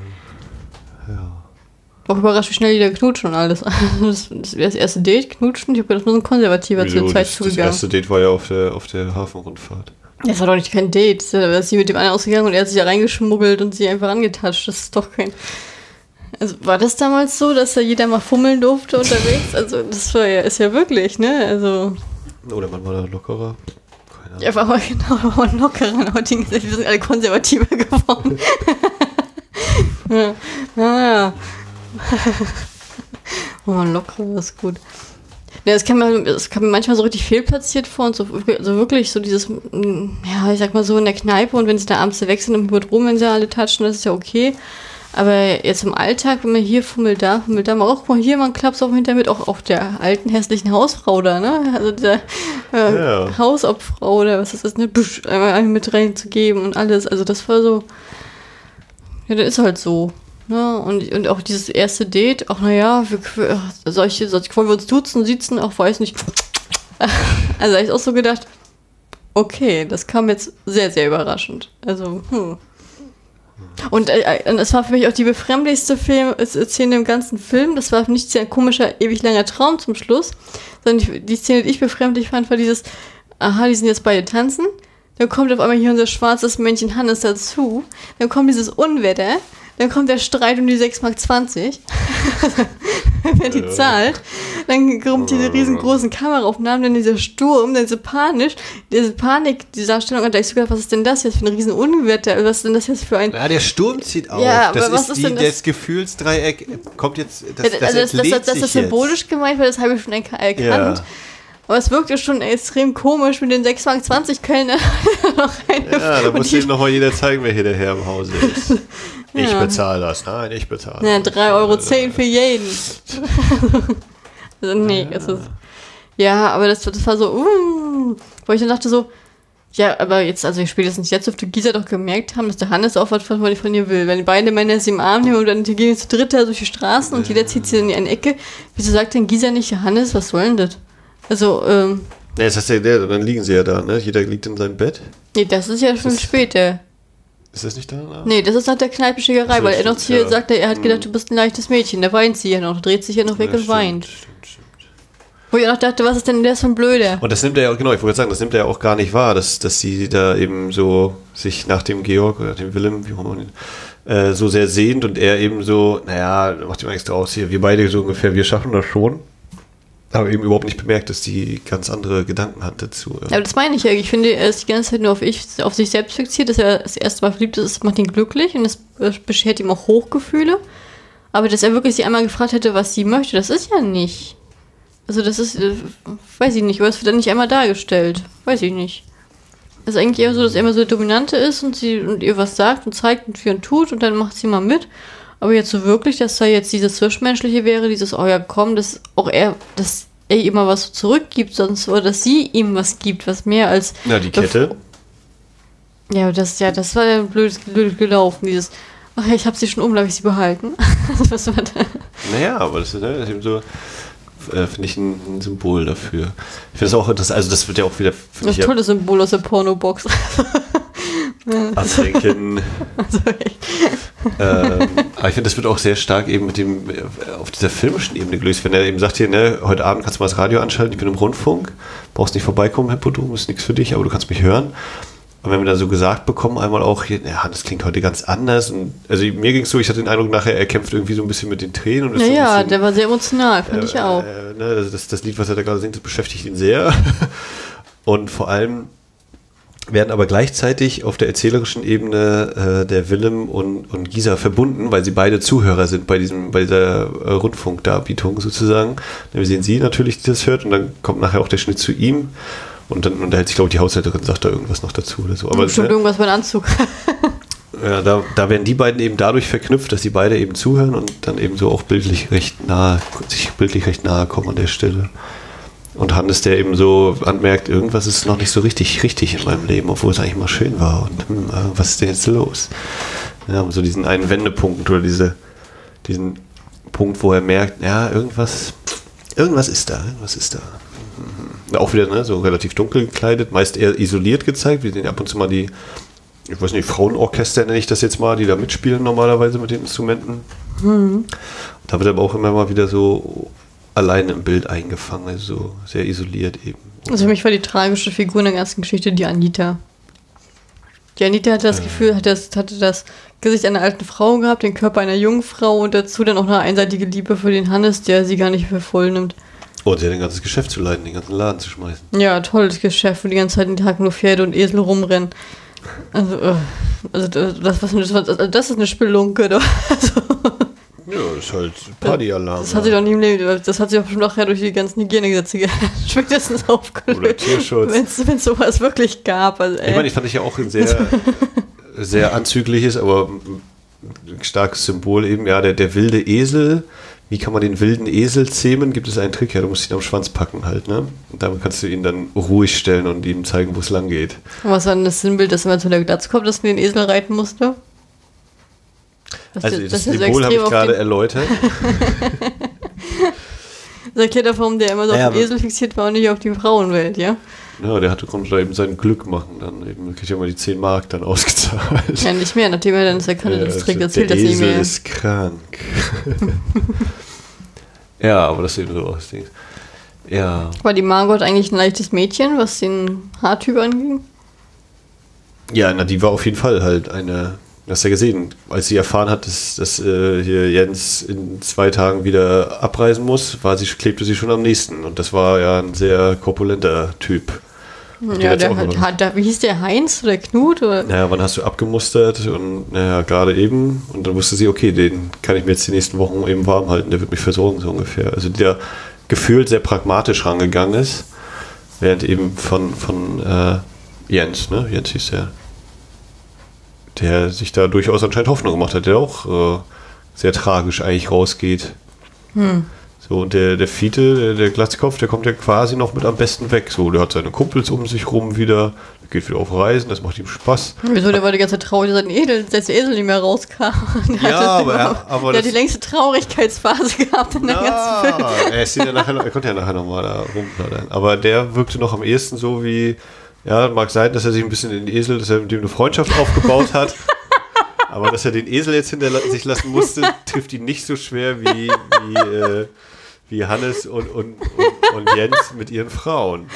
Auch überrascht, wie schnell die da knutschen und alles. Das, das, das erste Date, knutschen, ich habe gedacht, das muss ein konservativer zu Wieso? der Zeit das, das zugegangen. erste Date war ja auf der, auf der Hafenrundfahrt. Das war doch nicht kein Date. Da ist sie mit dem einen ausgegangen und er hat sich da reingeschmuggelt und sie einfach angetatscht. Das ist doch kein. Also war das damals so, dass da jeder mal fummeln durfte unterwegs? Also das war ja, ist ja wirklich, ne? Also. Oder man war da lockerer. Keine Ahnung. Ja, war aber genau, war lockerer in heutigen. Wir sind alle konservativer geworden. ja, naja. oh, lockerer ist gut. Ja, es kam, es kam manchmal so richtig fehlplatziert vor und so, so wirklich so dieses, mm, ja, ich sag mal so in der Kneipe und wenn sie da abends weg sind im Rum, wenn sie alle touchen, das ist ja okay. Aber jetzt im Alltag, wenn man hier fummelt da, fummelt da, mal auch mal hier mal einen Klaps auf dem Hintergrund, auch auf der alten hässlichen Hausfrau da, ne? Also der äh, Ja. Hausobfrau oder was das ist, ne? Busch, einmal mit reinzugeben und alles. Also das war so, ja, das ist halt so. Ne? Und, und auch dieses erste Date, ach naja, wir, solche, solche, wollen wir uns duzen, sitzen, auch weiß nicht. Also habe ich auch so gedacht, okay, das kam jetzt sehr, sehr überraschend. Also, hm. Und äh, und es war für mich auch die befremdlichste Film, äh, Szene im ganzen Film. Das war nicht ein komischer, ewig langer Traum zum Schluss, sondern die Szene, die ich befremdlich fand, war dieses, aha, die sind jetzt beide tanzen. Dann kommt auf einmal hier unser schwarzes Männchen Hannes dazu. Dann kommt dieses Unwetter. Dann kommt der Streit um die 6,20 Mark. wer die zahlt. Dann kommt diese riesengroßen Kameraaufnahmen, dann dieser Sturm, dann diese Panisch, diese Panik, die Darstellung, und da ich sogar, was ist denn das jetzt für ein riesen Unwetter? Was ist denn das jetzt für ein. Ja, der Sturm zieht auf. Ja, aber das was ist, ist die, denn das? das Gefühlsdreieck kommt jetzt. Das, das, also das, das, das, das ist symbolisch jetzt. gemeint, weil das habe ich schon erka- erkannt. Ja. Aber es wirkte schon extrem komisch mit den 6 Mark 20 Kölner noch eine Ja, da muss ihm nochmal jeder zeigen, wer hier der Herr im Hause ist. Ich Ja. bezahle das. Nein, ich bezahle Ja, das. 3,10 Euro für jeden. also nee, es ist. Ja, aber das, das war so, uh, wo ich dann dachte so, ja, aber jetzt, also spätestens jetzt dürfte Gisa doch gemerkt haben, dass der Hannes auch was von, von ihr will. Wenn die beiden Männer sie im Arm nehmen und dann gehen zu dritt da durch die Straßen und jeder zieht sie in eine Ecke, wieso sagt denn Gisa nicht, Hannes, was soll denn das? Also, ähm, Nee, das heißt ja, dann liegen sie ja da, ne? Jeder liegt in seinem Bett. nee, das ist ja schon später. Ist das nicht da? Nee, das ist nach der Kneipenschlägerei, So, weil er noch zu ihr sagt, er hat gedacht, du bist ein leichtes Mädchen. Da weint sie ja noch, dreht sich ja noch weg Ja, und stimmt, weint. Stimmt, stimmt. Wo ich auch noch dachte, was ist denn der so ein Blöder? Und das nimmt er ja, genau, ich wollte sagen, das nimmt er ja auch gar nicht wahr, dass, dass sie da eben so sich nach dem Georg oder dem Willem, wie auch immer man ihn, äh, so sehr sehnt und er eben so, naja, macht ihm nichts draus hier, wir beide so ungefähr, wir schaffen das schon. Aber eben überhaupt nicht bemerkt, dass die ganz andere Gedanken hat dazu. Ja, aber das meine ich ja. Ich finde, er ist die ganze Zeit nur auf, ich, auf sich selbst fixiert, dass er das erste Mal verliebt ist, das macht ihn glücklich und das äh, beschert ihm auch Hochgefühle. Aber dass er wirklich sie einmal gefragt hätte, was sie möchte, das ist ja nicht. Also das ist, äh, weiß ich nicht, aber es wird dann nicht einmal dargestellt. Weiß ich nicht. Es ist eigentlich eher so, dass er immer so der Dominante ist und sie und ihr was sagt und zeigt und für und tut und dann macht sie mal mit. Aber jetzt so wirklich, dass da jetzt dieses Zwischenmenschliche wäre, dieses, oh ja, komm, dass auch er, dass er ihr mal was zurückgibt, sonst, oder dass sie ihm was gibt, was mehr als. Na, die Kette. Ja, das, ja, das war ja blöd, blöd gelaufen, dieses, ach ja, ich habe sie schon um, darf ich sie behalten? was war da? Naja, aber das ist, ne, das ist eben so, äh, finde ich ein, Symbol dafür. Ich finde es auch interessant, also das wird ja auch wieder, Das ja, tolles Symbol aus der Pornobox. ablenken. also echt. Ähm, aber ich finde, das wird auch sehr stark eben mit dem, äh, auf dieser filmischen Ebene gelöst. Wenn er eben sagt hier, ne, heute Abend kannst du mal das Radio anschalten, ich bin im Rundfunk, brauchst nicht vorbeikommen, Hippodrom, ist nichts für dich, aber du kannst mich hören. Und wenn wir dann so gesagt bekommen, einmal auch hier, ja, das klingt heute ganz anders. Und, also mir ging es so, ich hatte den Eindruck nachher, er kämpft irgendwie so ein bisschen mit den Tränen. Und ist Ja, so bisschen, der war sehr emotional, fand ich auch. äh, ne, das, das Lied, was er da gerade singt, das beschäftigt ihn sehr. Und vor allem werden aber gleichzeitig auf der erzählerischen Ebene äh, der Willem und, und Gisa verbunden, weil sie beide Zuhörer sind bei diesem, bei dieser äh, Rundfunkdarbietung sozusagen. Wir sehen sie natürlich, die das hört, und dann kommt nachher auch der Schnitt zu ihm. Und dann unterhält sich, glaube ich, die Haushälterin, sagt da irgendwas noch dazu oder so. Aber Bestimmt ne, irgendwas mit Anzug. ja, da, da werden die beiden eben dadurch verknüpft, dass die beide eben zuhören und dann eben so auch bildlich recht nahe, sich bildlich recht nahe kommen an der Stelle. Und Hannes, der eben so anmerkt, irgendwas ist noch nicht so richtig richtig in meinem Leben, obwohl es eigentlich mal schön war. Und hm, äh, was ist denn jetzt los? Ja, so diesen einen Wendepunkt oder diese, diesen Punkt, wo er merkt, ja, irgendwas, irgendwas ist da, irgendwas ist da. Mhm. Auch wieder ne, so relativ dunkel gekleidet, meist eher isoliert gezeigt. Wir sehen ab und zu mal die, ich weiß nicht, Frauenorchester nenne ich das jetzt mal, die da mitspielen normalerweise mit den Instrumenten. Da wird aber auch immer mal wieder so alleine im Bild eingefangen, also so sehr isoliert eben. Also für mich war die tragische Figur in der ganzen Geschichte die Anita. Die Anita hatte das Gefühl, hatte das, hatte das Gesicht einer alten Frau gehabt, den Körper einer jungen Frau und dazu dann auch eine einseitige Liebe für den Hannes, der sie gar nicht für voll nimmt. Und sie hat ein ganzes Geschäft zu leiten, den ganzen Laden zu schmeißen. Ja, tolles Geschäft, wo die ganze Zeit den Tag nur Pferde und Esel rumrennen. Also, äh, also das, was, das, das ist eine Spelunke. Also, Ja, das ist halt Partyalarm. das hat sie doch nie im Leben, das hat sie doch schon nachher durch die ganzen Hygienegesetze ge- spätestens Oder aufgelöst. Tierschutz. Wenn es sowas wirklich gab. Also, Ich meine, ich fand ich ja auch ein sehr, sehr anzügliches, aber starkes Symbol eben, ja, der, der wilde Esel. Wie kann man den wilden Esel zähmen? Gibt es einen Trick? Ja, du musst ihn am Schwanz packen halt, ne? Und damit kannst du ihn dann ruhig stellen und ihm zeigen, wo es lang geht. Was war denn das Sinnbild, dass immer zu der Glatz kommt, dass man den Esel reiten musste? Dass Also der- das der so Symbol habe ich gerade erläutert. Das erklärt auch, warum der immer so Ja, auf den Esel fixiert war und nicht auf die Frauenwelt, ja? Ja, der hatte, konnte da eben sein Glück machen. Dann eben kriegt er mal die 10 Mark dann ausgezahlt. Ja, nicht mehr, nachdem er dann das erkannte, Ja, das trägt, der erzählt das nicht Esel mehr. ist krank. ja, aber das sieht so aus. Dings. Ja. War die Margot eigentlich ein leichtes Mädchen, was den Haartyp anging? Ja, na, die war auf jeden Fall halt eine hast ja gesehen, als sie erfahren hat, dass, dass äh, hier Jens in zwei Tagen wieder abreisen muss, war sie, klebte sie schon am nächsten. Und das war ja ein sehr korpulenter Typ. Den Ja, der hat, hat, der, wie hieß der Heinz oder Knut? Oder? Naja, wann hast du abgemustert? Und naja, gerade eben. Und dann wusste sie, okay, den kann ich mir jetzt die nächsten Wochen eben warm halten, der wird mich versorgen, so ungefähr. Also der gefühlt sehr pragmatisch rangegangen ist, während eben von, von äh, Jens, ne? Jens hieß der, der sich da durchaus anscheinend Hoffnung gemacht hat, der auch äh, sehr tragisch eigentlich rausgeht. So, und der, der Fiete, der, der Glatzkopf, der kommt ja quasi noch mit am besten weg. So, der hat seine Kumpels um sich rum wieder, geht wieder auf Reisen, das macht ihm Spaß. Wieso, der war die ganze Zeit traurig, dass Edel, dass der Esel nicht mehr rauskam. Der Ja, aber er- aber der hat die längste Traurigkeitsphase gehabt in der ganzen Welt. Er, ist ja nachher, er konnte ja nachher nochmal da rumplaudern. Aber der wirkte noch am ehesten so wie, ja, mag sein, dass er sich ein bisschen den Esel, dass er mit dem eine Freundschaft aufgebaut hat. Aber dass er den Esel jetzt hinter sich lassen musste, trifft ihn nicht so schwer wie, wie, äh, wie Hannes und, und, und, und Jens mit ihren Frauen.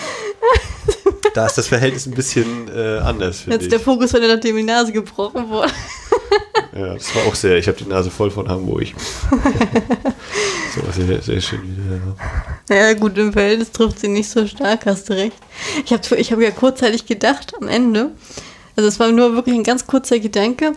Da ist das Verhältnis ein bisschen äh, anders, Jetzt ich. der Fokus, wenn er nachdem die Nase gebrochen wurde. Ja, das war auch sehr, ich habe die Nase voll von Hamburg. so, sehr, sehr schön wieder. Ja, gut, im Verhältnis trifft sie nicht so stark, hast du recht. Ich habe ich hab ja kurzzeitig gedacht, am Ende, also es war nur wirklich ein ganz kurzer Gedanke,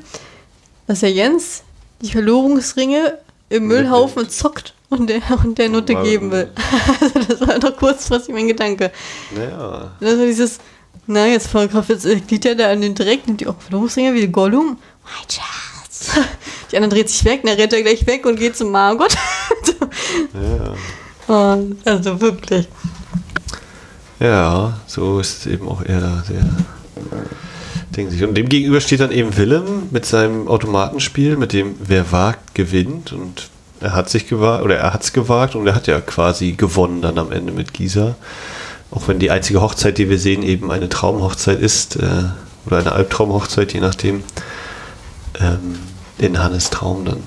dass der Jens die Verlobungsringe im Müllhaufen zockt und der, und der Nutte Wow. geben will. Also das war noch kurzfristig mein Gedanke. Naja. Das war dieses, na, jetzt fotografiert jetzt liegt er da an den direkt, nimmt die auch Verlobungsringe wie Gollum. Mein Schatz. Die andere dreht sich weg, dann rennt er gleich weg und geht zum Margot. Ja. Also wirklich. Ja, so ist es eben auch er da sehr. Und dem gegenüber steht dann eben Willem mit seinem Automatenspiel, mit dem wer wagt, gewinnt. Und er hat sich gewagt, oder er hat es gewagt und er hat ja quasi gewonnen dann am Ende mit Gisa. Auch wenn die einzige Hochzeit, die wir sehen, eben eine Traumhochzeit ist, äh, oder eine Albtraumhochzeit, je nachdem, ähm, in Hannes Traum dann.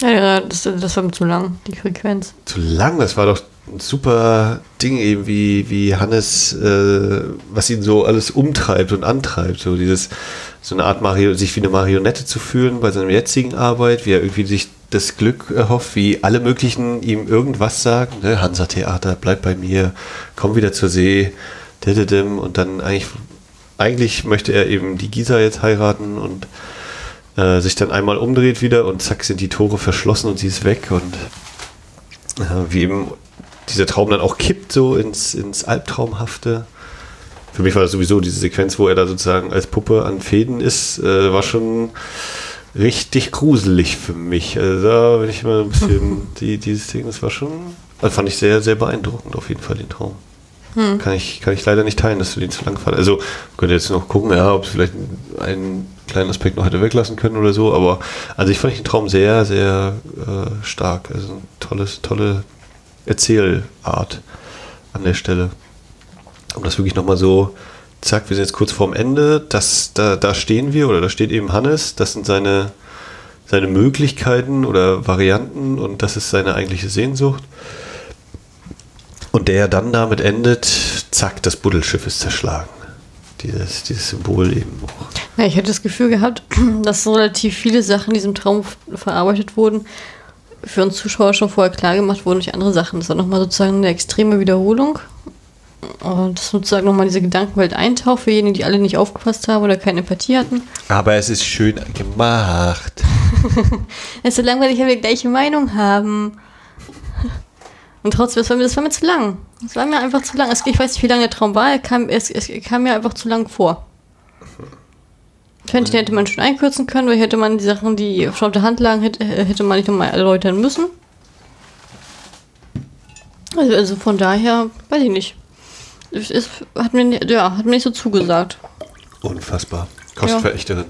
Ja, das, das war zu lang, die Frequenz. zu lang. Das war doch ein super Ding, eben wie, wie Hannes, äh, was ihn so alles umtreibt und antreibt. So dieses, so eine Art Mario, sich wie eine Marionette zu fühlen bei seiner jetzigen Arbeit, wie er irgendwie sich das Glück erhofft, wie alle möglichen ihm irgendwas sagen. Ne? Hansa Theater, bleib bei mir, komm wieder zur See, und dann eigentlich, eigentlich möchte er eben die Gisa jetzt heiraten und äh, sich dann einmal umdreht wieder und zack sind die Tore verschlossen und sie ist weg und äh, wie eben dieser Traum dann auch kippt so ins, ins Albtraumhafte. Für mich war das sowieso diese Sequenz, wo er da sozusagen als Puppe an Fäden ist, äh, war schon richtig gruselig für mich. Also da bin ich mal ein bisschen, die, dieses Ding, das war schon, also fand ich sehr, sehr beeindruckend auf jeden Fall den Traum. Kann, ich, kann ich leider nicht teilen, dass du den zu lang fandest. Also könnte jetzt noch gucken, ja, ob es vielleicht einen kleinen Aspekt noch hätte weglassen können oder so, aber an sich fand ich den Traum sehr, sehr äh, stark. Also tolles, tolle Erzählart an der Stelle. Um das wirklich nochmal so, zack, wir sind jetzt kurz vorm Ende, das, da, da stehen wir, oder da steht eben Hannes, das sind seine, seine Möglichkeiten oder Varianten und das ist seine eigentliche Sehnsucht. Und der dann damit endet, zack, das Buddelschiff ist zerschlagen. Dieses, dieses Symbol eben auch. Ja, ich hätte das Gefühl gehabt, dass relativ viele Sachen in diesem Traum verarbeitet wurden, für uns Zuschauer schon vorher klar gemacht wurden durch andere Sachen. Das war nochmal sozusagen eine extreme Wiederholung. Und das sozusagen nochmal diese Gedankenwelt eintaucht für jene, die alle nicht aufgepasst haben oder keine Empathie hatten. Aber es ist schön gemacht. Es ist so langweilig, wenn wir die gleiche Meinung haben. Und trotzdem, das war mir, das war mir zu lang. Das war mir einfach zu lang. Es, ich weiß nicht, wie lange der Traum war. Er kam, es, es kam mir einfach zu lang vor. Ich finde, den hätte man schon einkürzen können, weil hätte man die Sachen, die schon auf der Hand lagen, hätte, hätte man nicht nochmal erläutern müssen. Also, also von daher, weiß ich nicht. Es ist, hat, mir, ja, hat mir nicht so zugesagt. Unfassbar. Kostverächterin.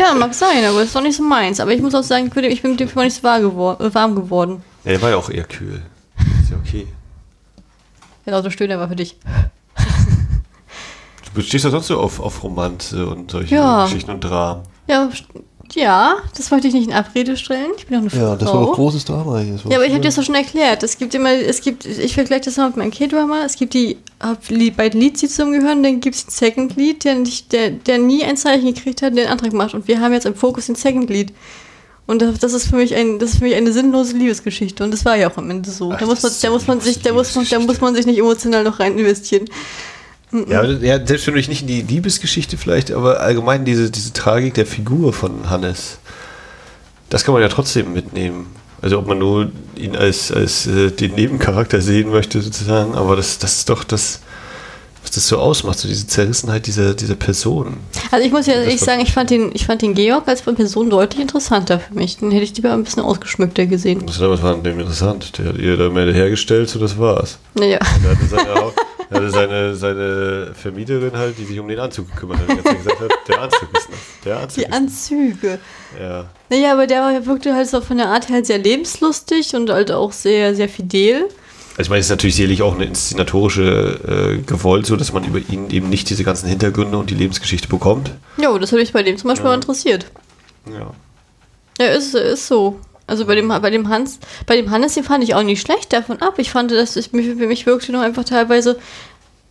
Ja, mag sein, aber es ist doch nicht so meins. Aber ich muss auch sagen, ich bin ich mit dem Film nicht so warm geworden. Ja, der war ja auch eher kühl. Der laute Stöhner war für dich. Du stehst ja sonst so auf, auf Romanze und solche Ja. Geschichten und Dramen. Ja, ja, das wollte ich nicht in Abrede stellen. Ich bin doch eine Frau. Ja, das war doch großes Drama hier. Ja, aber ich habe schön. dir das doch schon erklärt. Es gibt immer, es gibt, ich vergleiche das mal mit meinem K-Drama. Es gibt die die beiden Leads, die zusammengehören, dann gibt es einen Second Lead, der, nicht, der, der nie ein Zeichen gekriegt hat, der einen Antrag macht. Und wir haben jetzt im Fokus den Second Lead. Und das, ist für mich ein, das ist für mich eine sinnlose Liebesgeschichte. Und das war ja auch am Ende so. Ach, da muss man, da muss man sich, da muss man, da muss man sich nicht emotional noch rein investieren. Ja, ja, selbst wenn du dich nicht in die Liebesgeschichte vielleicht, aber allgemein diese, diese Tragik der Figur von Hannes, das kann man ja trotzdem mitnehmen. Also ob man nur ihn als, als äh, den Nebencharakter sehen möchte sozusagen, aber das, das ist doch das, was das so ausmacht, so diese Zerrissenheit dieser, dieser Person. Also ich muss ja ehrlich sagen, ich fand den, ich fand den Georg als Person deutlich interessanter für mich. Den hätte ich lieber ein bisschen ausgeschmückter gesehen. Das was war an dem interessant. Der hat ihr da mehr hergestellt, so das war's. Naja. Der hatte seine, hatte seine, seine Vermieterin halt, die sich um den Anzug gekümmert hat. Die gesagt hat, der Anzug ist nass. Der Anzug Die. Anzüge. Ja. Naja, aber der wirkte halt so von der Art her halt sehr lebenslustig und halt auch sehr, sehr fidel. Also ich meine, es ist natürlich sicherlich auch eine inszenatorische äh, gewollt, so dass man über ihn eben nicht diese ganzen Hintergründe und die Lebensgeschichte bekommt. Ja, das hat mich bei dem zum Beispiel Ja. mal interessiert. Ja. Ja, ist, ist so. Also bei dem, bei dem Hans, bei dem Hannes, den fand ich auch nicht schlecht davon ab. Ich fand, dass ich, mich- für mich wirkte noch einfach teilweise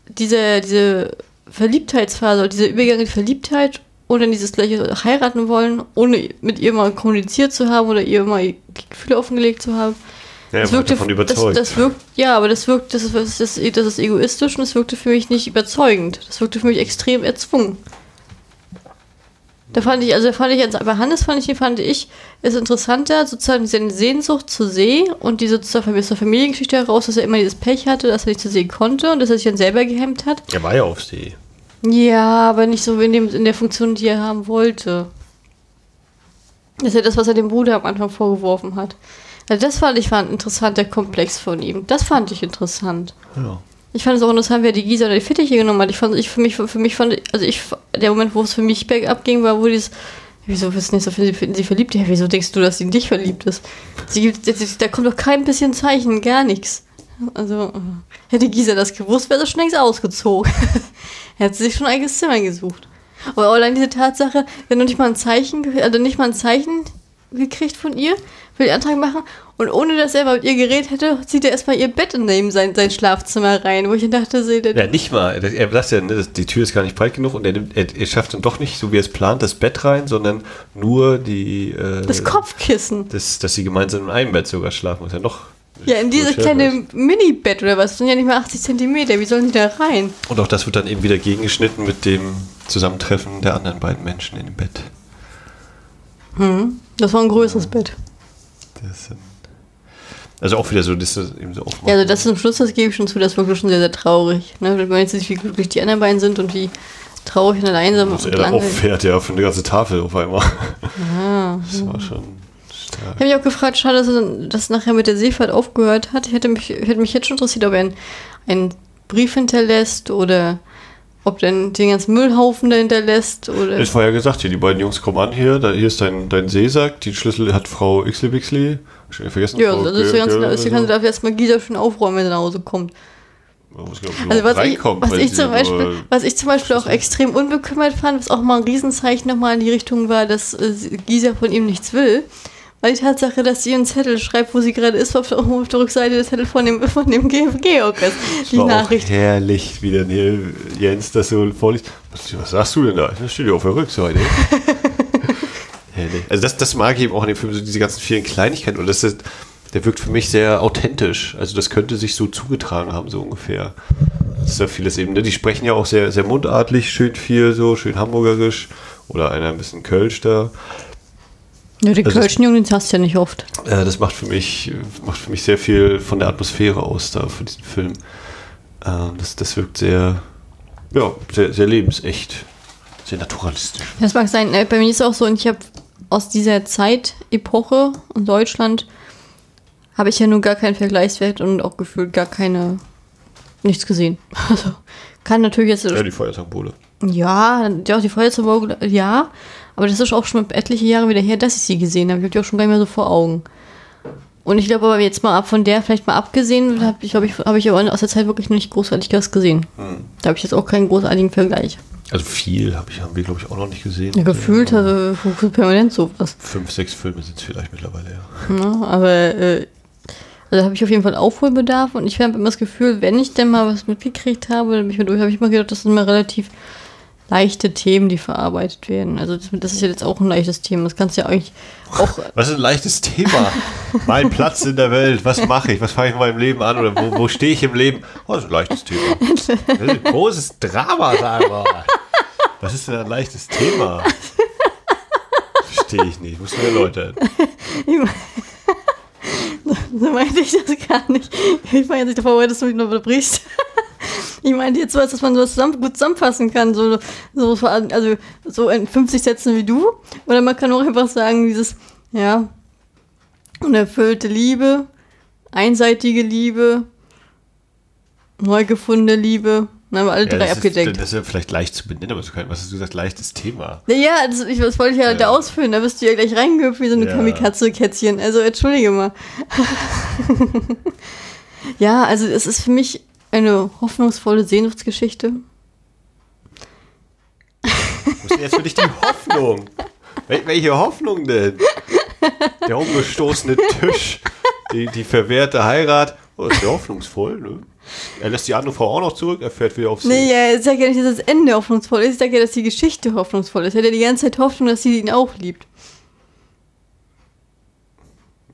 diese, diese Verliebtheitsphase, oder dieser Übergang in Verliebtheit und dann dieses gleiche heiraten wollen, ohne mit ihr mal kommuniziert zu haben oder ihr mal Gefühle offengelegt zu haben. Ja, das war davon überzeugt. Das, das wirkt, ja, aber das wirkt, das ist, das, ist, das ist egoistisch und das wirkte für mich nicht überzeugend. Das wirkte für mich extrem erzwungen. Da fand ich, also da fand ich jetzt, bei Hannes fand ich, fand ich, es interessanter, sozusagen seine Sehnsucht zur See und diese sozusagen aus der Familiengeschichte heraus, dass er immer dieses Pech hatte, dass er nicht zur See konnte und dass er sich dann selber gehemmt hat. er war ja auf See. Ja, aber nicht so in, dem, in der Funktion, die er haben wollte. Das ist ja das, was er dem Bruder am Anfang vorgeworfen hat. Also das fand ich war ein interessanter Komplex von ihm. Das fand ich interessant. Ja. Ich fand es auch interessant, wer die Gisa oder die Fittiche genommen hat. Ich fand, ich für mich, für mich fand, also ich, der Moment, wo es für mich bergab ging, war, wo dieses, wieso ist nicht so viel, sie, verliebt? Ja, wieso denkst du, dass sie in dich verliebt ist? Sie gibt, da kommt doch kein bisschen Zeichen, gar nichts. Also, äh, hätte Gisa das gewusst, wäre sie schon längst ausgezogen. hätte sie sich schon ein eigenes Zimmer gesucht. Aber allein diese Tatsache, wenn du nicht mal ein Zeichen, also nicht mal ein Zeichen gekriegt von ihr, will den Antrag machen und ohne dass er mal mit ihr geredet hätte, zieht er erstmal ihr Bett in neben sein, sein Schlafzimmer rein, wo ich dachte, der, Ja, nicht mal. Er sagt ja, ne, die Tür ist gar nicht breit genug und er, nimmt, er, er schafft dann doch nicht, so wie er es plant, das Bett rein, sondern nur die. Äh, das Kopfkissen. Das, dass sie gemeinsam in einem Bett sogar schlafen, was ja noch. Ja, in dieses kleine Mini-Bett oder was, das sind ja nicht mal 80 Zentimeter, wie sollen die da rein? Und auch das wird dann eben wieder gegengeschnitten mit dem Zusammentreffen der anderen beiden Menschen in dem Bett. Das war ein größeres Bett. Das sind, also auch wieder so, das ist eben so aufmachen. Ja, also das zum Schluss, das gebe ich schon zu, das ist wirklich schon sehr, sehr traurig. Ne? Wenn man jetzt sieht, wie glücklich die anderen beiden sind und wie traurig und einsam dass und er da langweilig. auffährt, ja, für eine ganze Tafel auf einmal. Ah. Das war schon stark. Ich habe mich auch gefragt, schade, dass er das nachher mit der Seefahrt aufgehört hat. Ich hätte mich, hätte mich jetzt schon interessiert, ob er einen, einen Brief hinterlässt oder ob er den ganzen Müllhaufen da hinterlässt oder. War ja gesagt, hier, die beiden Jungs kommen an hier, da, hier ist dein, dein Seesack, die Schlüssel hat Frau Ixlebixli. Schon vergessen. ja, Frau also ist der ganze, ist der ganze darf erstmal Gisa schön aufräumen, wenn er nach Hause kommt. Man muss, glaub ich, Also was ich, was, ich zum Beispiel, was ich zum Beispiel auch extrem unbekümmert fand, was auch mal ein Riesenzeichen nochmal in die Richtung war, dass äh, Gisa von ihm nichts will, war die Tatsache, dass sie einen Zettel schreibt, wo sie gerade ist, auf der, auf der Rückseite des Zettel von dem, von dem Ge- Georg ist. Die war Nachricht. Auch herrlich, wie dann hier Jens das so vorliest. Was, was sagst du denn da? Das steht ja auf der Rückseite. herrlich. Also das, das mag ich eben auch in dem Film, so diese ganzen vielen Kleinigkeiten. Und das ist, der wirkt für mich sehr authentisch. Also das könnte sich so zugetragen haben, so ungefähr. Das ist ja vieles eben. Ne? Die sprechen ja auch sehr, sehr mundartlich, schön viel so, schön hamburgerisch. Oder einer ein bisschen Kölsch da. Ja, den Also- Kölschen den hast du ja nicht oft. Äh, das macht für mich macht für mich sehr viel von der Atmosphäre aus da für diesen Film. Ähm, das, das wirkt sehr, ja, sehr, sehr lebensecht, sehr naturalistisch. Das mag sein. Äh, Bei mir ist es auch so, und ich habe aus dieser Zeit, Epoche in Deutschland, habe ich ja nun gar keinen Vergleichswert und auch gefühlt gar keine, nichts gesehen. Also, kann natürlich jetzt, Ja, die Feuersymbole. ja, ja, die Feuerzeug, ja, aber das ist auch schon etliche Jahre wieder her, dass ich sie gesehen habe. Ich habe die auch schon gar nicht mehr so vor Augen. Und ich glaube aber jetzt mal ab von der vielleicht mal abgesehen, habe ich, glaube ich, habe ich aber aus der Zeit wirklich noch nicht großartig was gesehen. Da habe ich jetzt auch keinen großartigen Vergleich. Also viel hab ich, haben wir, glaube ich, auch noch nicht gesehen. Ja, gefühlt also permanent sowas. Fünf, sechs Filme sind es vielleicht mittlerweile, ja. Ne? Aber äh, Also da habe ich auf jeden Fall Aufholbedarf und ich habe immer das Gefühl, wenn ich denn mal was mitgekriegt habe, dann habe ich mal gedacht, das sind immer relativ leichte Themen, die verarbeitet werden. Also das, das ist ja jetzt auch ein leichtes Thema. Das kannst du ja eigentlich auch. Was ist ein leichtes Thema? mein Platz in der Welt. Was mache ich? Was fange ich in meinem Leben an? Oder wo, wo stehe ich im Leben? Oh, das ist ein leichtes Thema. Das ist ein großes Drama, sag mal. Was ist denn ein leichtes Thema? Verstehe ich nicht. Muss mir erläutern. so meinte ich das gar nicht. Ich meine, ich davor dass du mich noch unterbrichst. Ich meine jetzt was, dass man sowas zusammen, gut zusammenfassen kann, so, so, also so in 50 Sätzen wie du. Oder man kann auch einfach sagen, dieses, ja, unerfüllte Liebe, einseitige Liebe, neu gefundene Liebe. Dann haben wir alle ja, drei das abgedeckt. Ist, das ist ja vielleicht leicht zu benennen, aber was hast du gesagt, leichtes Thema? Ja, das, ich, das wollte ich ja, ja. da ausführen. Da bist du ja gleich reingehüpft wie so eine ja. Kamikaze-Kätzchen. Also entschuldige mal. ja, also es ist für mich eine hoffnungsvolle Sehnsuchtsgeschichte. Wo ist jetzt für dich die Hoffnung? Wel welche Hoffnung denn? Der umgestoßene Tisch, die, die verwehrte Heirat. Oh, ist ja hoffnungsvoll, ne? Er lässt die andere Frau auch noch zurück, er fährt wieder aufs Nee, ja, ich sage ja nicht, dass das Ende hoffnungsvoll ist. Ich sage ja, dass die Geschichte hoffnungsvoll ist. Er hat ja die ganze Zeit Hoffnung, dass sie ihn auch liebt.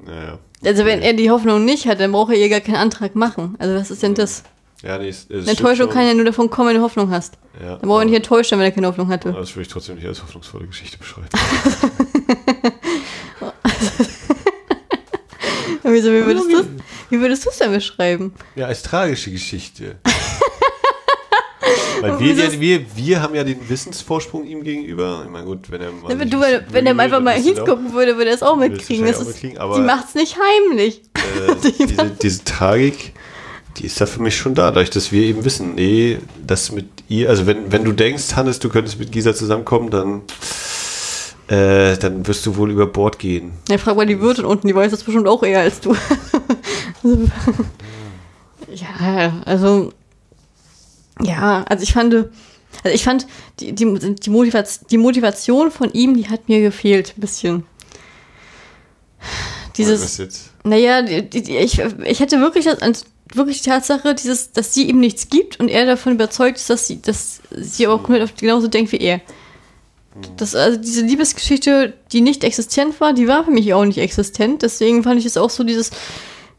Naja. Also, wenn er die Hoffnung nicht hat, dann braucht er ihr gar keinen Antrag machen. Also, was ist denn das? Ja, nee, es, es Enttäuschung kann ja nur davon kommen, wenn du Hoffnung hast. Ja, dann braucht er nicht enttäuscht sein, wenn er keine Hoffnung hatte. Das würde ich trotzdem nicht als hoffnungsvolle Geschichte beschreiben. Wieso, wie würdest du wie würdest es denn beschreiben? Ja, als tragische Geschichte. Weil wir, ja, wir, wir haben ja den Wissensvorsprung ihm gegenüber. Ich meine, gut, wenn er mal. Wenn, du, wenn, wenn er einfach mal hingucken würde, würde er es auch mitkriegen. Das ist, auch sie macht es nicht heimlich. Äh, diese, diese Tragik die ist da für mich schon da, dadurch, dass wir eben wissen, nee, das mit ihr, also wenn, wenn du denkst, Hannes, du könntest mit Gisa zusammenkommen, dann, äh, dann wirst du wohl über Bord gehen. Ja, frag mal die Wirtin unten, die weiß das bestimmt auch eher als du. ja, also, ja, also ich fand, also ich fand, die, die, die, Motivation, die Motivation von ihm, die hat mir gefehlt, ein bisschen. Dieses, was jetzt? Naja, die, die, ich, ich hätte wirklich das, wirklich die Tatsache, dieses, dass sie ihm nichts gibt und er davon überzeugt ist, dass sie, dass sie auch komplett genauso denkt wie er. Das, also diese Liebesgeschichte, die nicht existent war, die war für mich auch nicht existent. Deswegen fand ich es auch so dieses,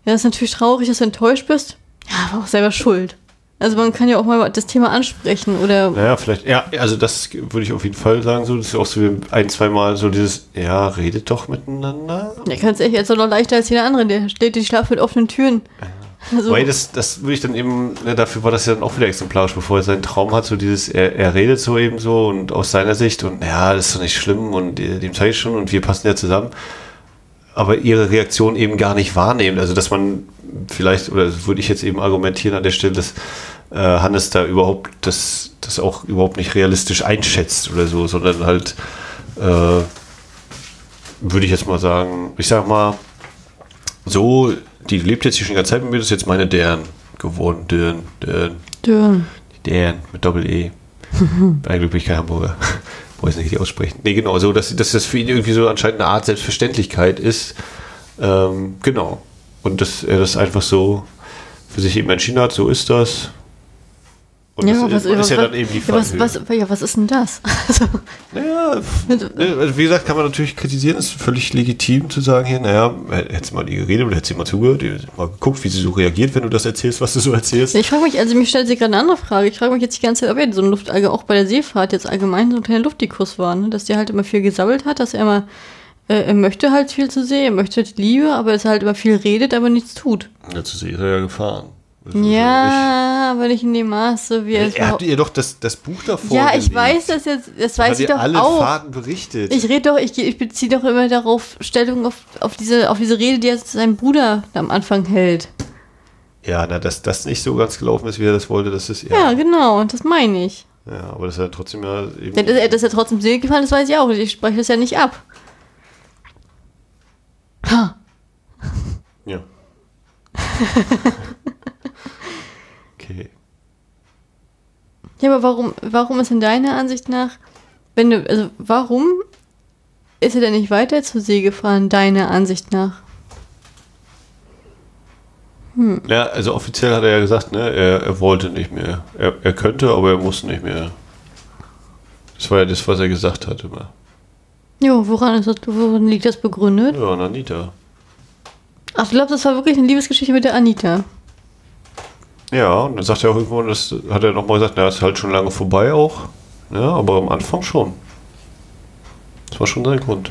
ja, ist natürlich traurig, dass du enttäuscht bist. Ja, aber auch selber schuld. Also man kann ja auch mal das Thema ansprechen oder. Naja, vielleicht, ja, also das würde ich auf jeden Fall sagen, so, das ist auch so ein, zwei Mal so dieses, ja, redet doch miteinander. Ja, ganz ehrlich, jetzt auch noch leichter als jeder andere, der steht, die schlafen mit offenen Türen. Ja. Also, Weil das, das würde ich dann eben, ne, dafür war das ja dann auch wieder exemplarisch, bevor er seinen Traum hat, so dieses, er, er redet so eben so und aus seiner Sicht und ja, das ist doch nicht schlimm und äh, dem zeige ich schon und wir passen ja zusammen. Aber ihre Reaktion eben gar nicht wahrnehmen. Also, dass man vielleicht, oder würde ich jetzt eben argumentieren an der Stelle, dass äh, Hannes da überhaupt das, das auch überhaupt nicht realistisch einschätzt oder so, sondern halt, äh, würde ich jetzt mal sagen, ich sag mal, so die lebt jetzt hier schon die ganze Zeit mit mir, das ist jetzt meine Dern geworden. Dern, Dern. Dern. Dern mit Doppel-E. Eigentlich bin ich kein Hamburger. Wollte ich nicht aussprechen. Nee, genau, so, dass, dass das für ihn irgendwie so anscheinend eine Art Selbstverständlichkeit ist. Ähm, genau. Und dass er das einfach so für sich eben entschieden hat, so ist das. Und ja, das was, ist, was, ja dann eben die Frage. Ja, was, was, ja, was ist denn das? Also, naja, ne, also wie gesagt, kann man natürlich kritisieren, ist völlig legitim zu sagen hier, naja, hättest du mal die geredet oder hättest du mal zugehört, mal geguckt, wie sie so reagiert, wenn du das erzählst, was du so erzählst. Ich frage mich, also mich stellt sich gerade eine andere Frage. Ich frage mich jetzt die ganze Zeit, ob er so ein Luft, also auch bei der Seefahrt jetzt allgemein so ein kleiner Luftikus war, ne? dass der halt immer viel gesammelt hat, dass er immer äh, er möchte halt viel zu sehen, er möchte halt Liebe, aber es halt immer viel redet, aber nichts tut. Ja, zu See ist er ja gefahren. Ja, aber nicht in dem Maße, wie er. Er habt ihr doch das, das Buch davor. Ja, ich gelegt. weiß das jetzt, das weiß ich doch alle auch. Fahrten berichtet. Ich rede doch, ich, ich beziehe doch immer darauf Stellung auf, auf, diese, auf diese Rede, die er sein Bruder am Anfang hält. Ja, na, dass das nicht so ganz gelaufen ist, wie er das wollte, das ist ja. Ja, genau, das meine ich. Ja, aber das ist ja trotzdem ja eben. Ja, dass, dass er trotzdem Seele gefallen, das weiß ich auch. Ich spreche das ja nicht ab. Ha. Ja. Okay. Ja, aber warum, warum ist in deiner Ansicht nach, wenn du, also warum ist er denn nicht weiter zur See gefahren, deiner Ansicht nach? Hm. Ja, also offiziell hat er ja gesagt, ne, er, er wollte nicht mehr. Er, er könnte, aber er muss nicht mehr. Das war ja das, was er gesagt hat immer. Jo, woran, ist das, woran liegt das begründet? Ja, an Anita. Ach, du glaubst, das war wirklich eine Liebesgeschichte mit der Anita? Ja, und dann sagt er auch irgendwo, das hat er nochmal gesagt, na, ist halt schon lange vorbei auch. Ja, aber am Anfang schon. Das war schon sein Grund.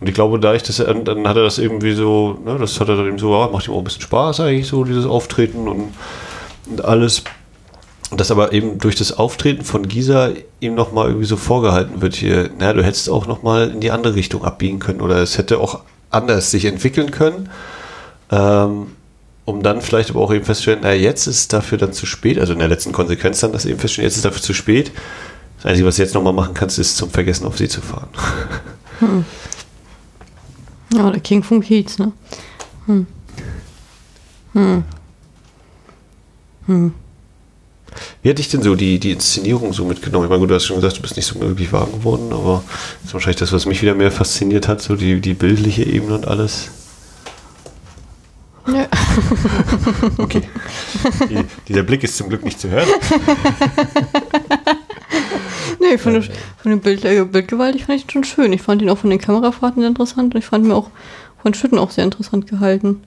Und ich glaube, da ich das, dann hat er das irgendwie so, ne, das hat er dann eben so, ja, macht ihm auch ein bisschen Spaß eigentlich, so dieses Auftreten und, und alles. Und das aber eben durch das Auftreten von Gisa ihm nochmal irgendwie so vorgehalten wird hier, naja, du hättest auch nochmal in die andere Richtung abbiegen können oder es hätte auch anders sich entwickeln können. Ähm, um dann vielleicht aber auch eben festzustellen, naja, jetzt ist es dafür dann zu spät, also in der letzten Konsequenz dann, dass eben feststellen, jetzt ist dafür zu spät. Das Einzige, was du jetzt nochmal machen kannst, ist zum Vergessen auf sie zu fahren. Hm. Ja, der King vom Kiez, ne? Hm. Hm. Hm. Wie hat dich denn so die, die Inszenierung so mitgenommen? Ich meine, gut, du hast schon gesagt, du bist nicht so wirklich warm geworden, aber das ist wahrscheinlich das, was mich wieder mehr fasziniert hat, so die, die bildliche Ebene und alles. Ja. okay. Die, dieser Blick ist zum Glück nicht zu hören. nee, von, der, von dem Bild, äh, Bildgewalt, ich fand ich schon schön. Ich fand ihn auch von den Kamerafahrten sehr interessant und ich fand ihn auch von Schütten auch sehr interessant gehalten.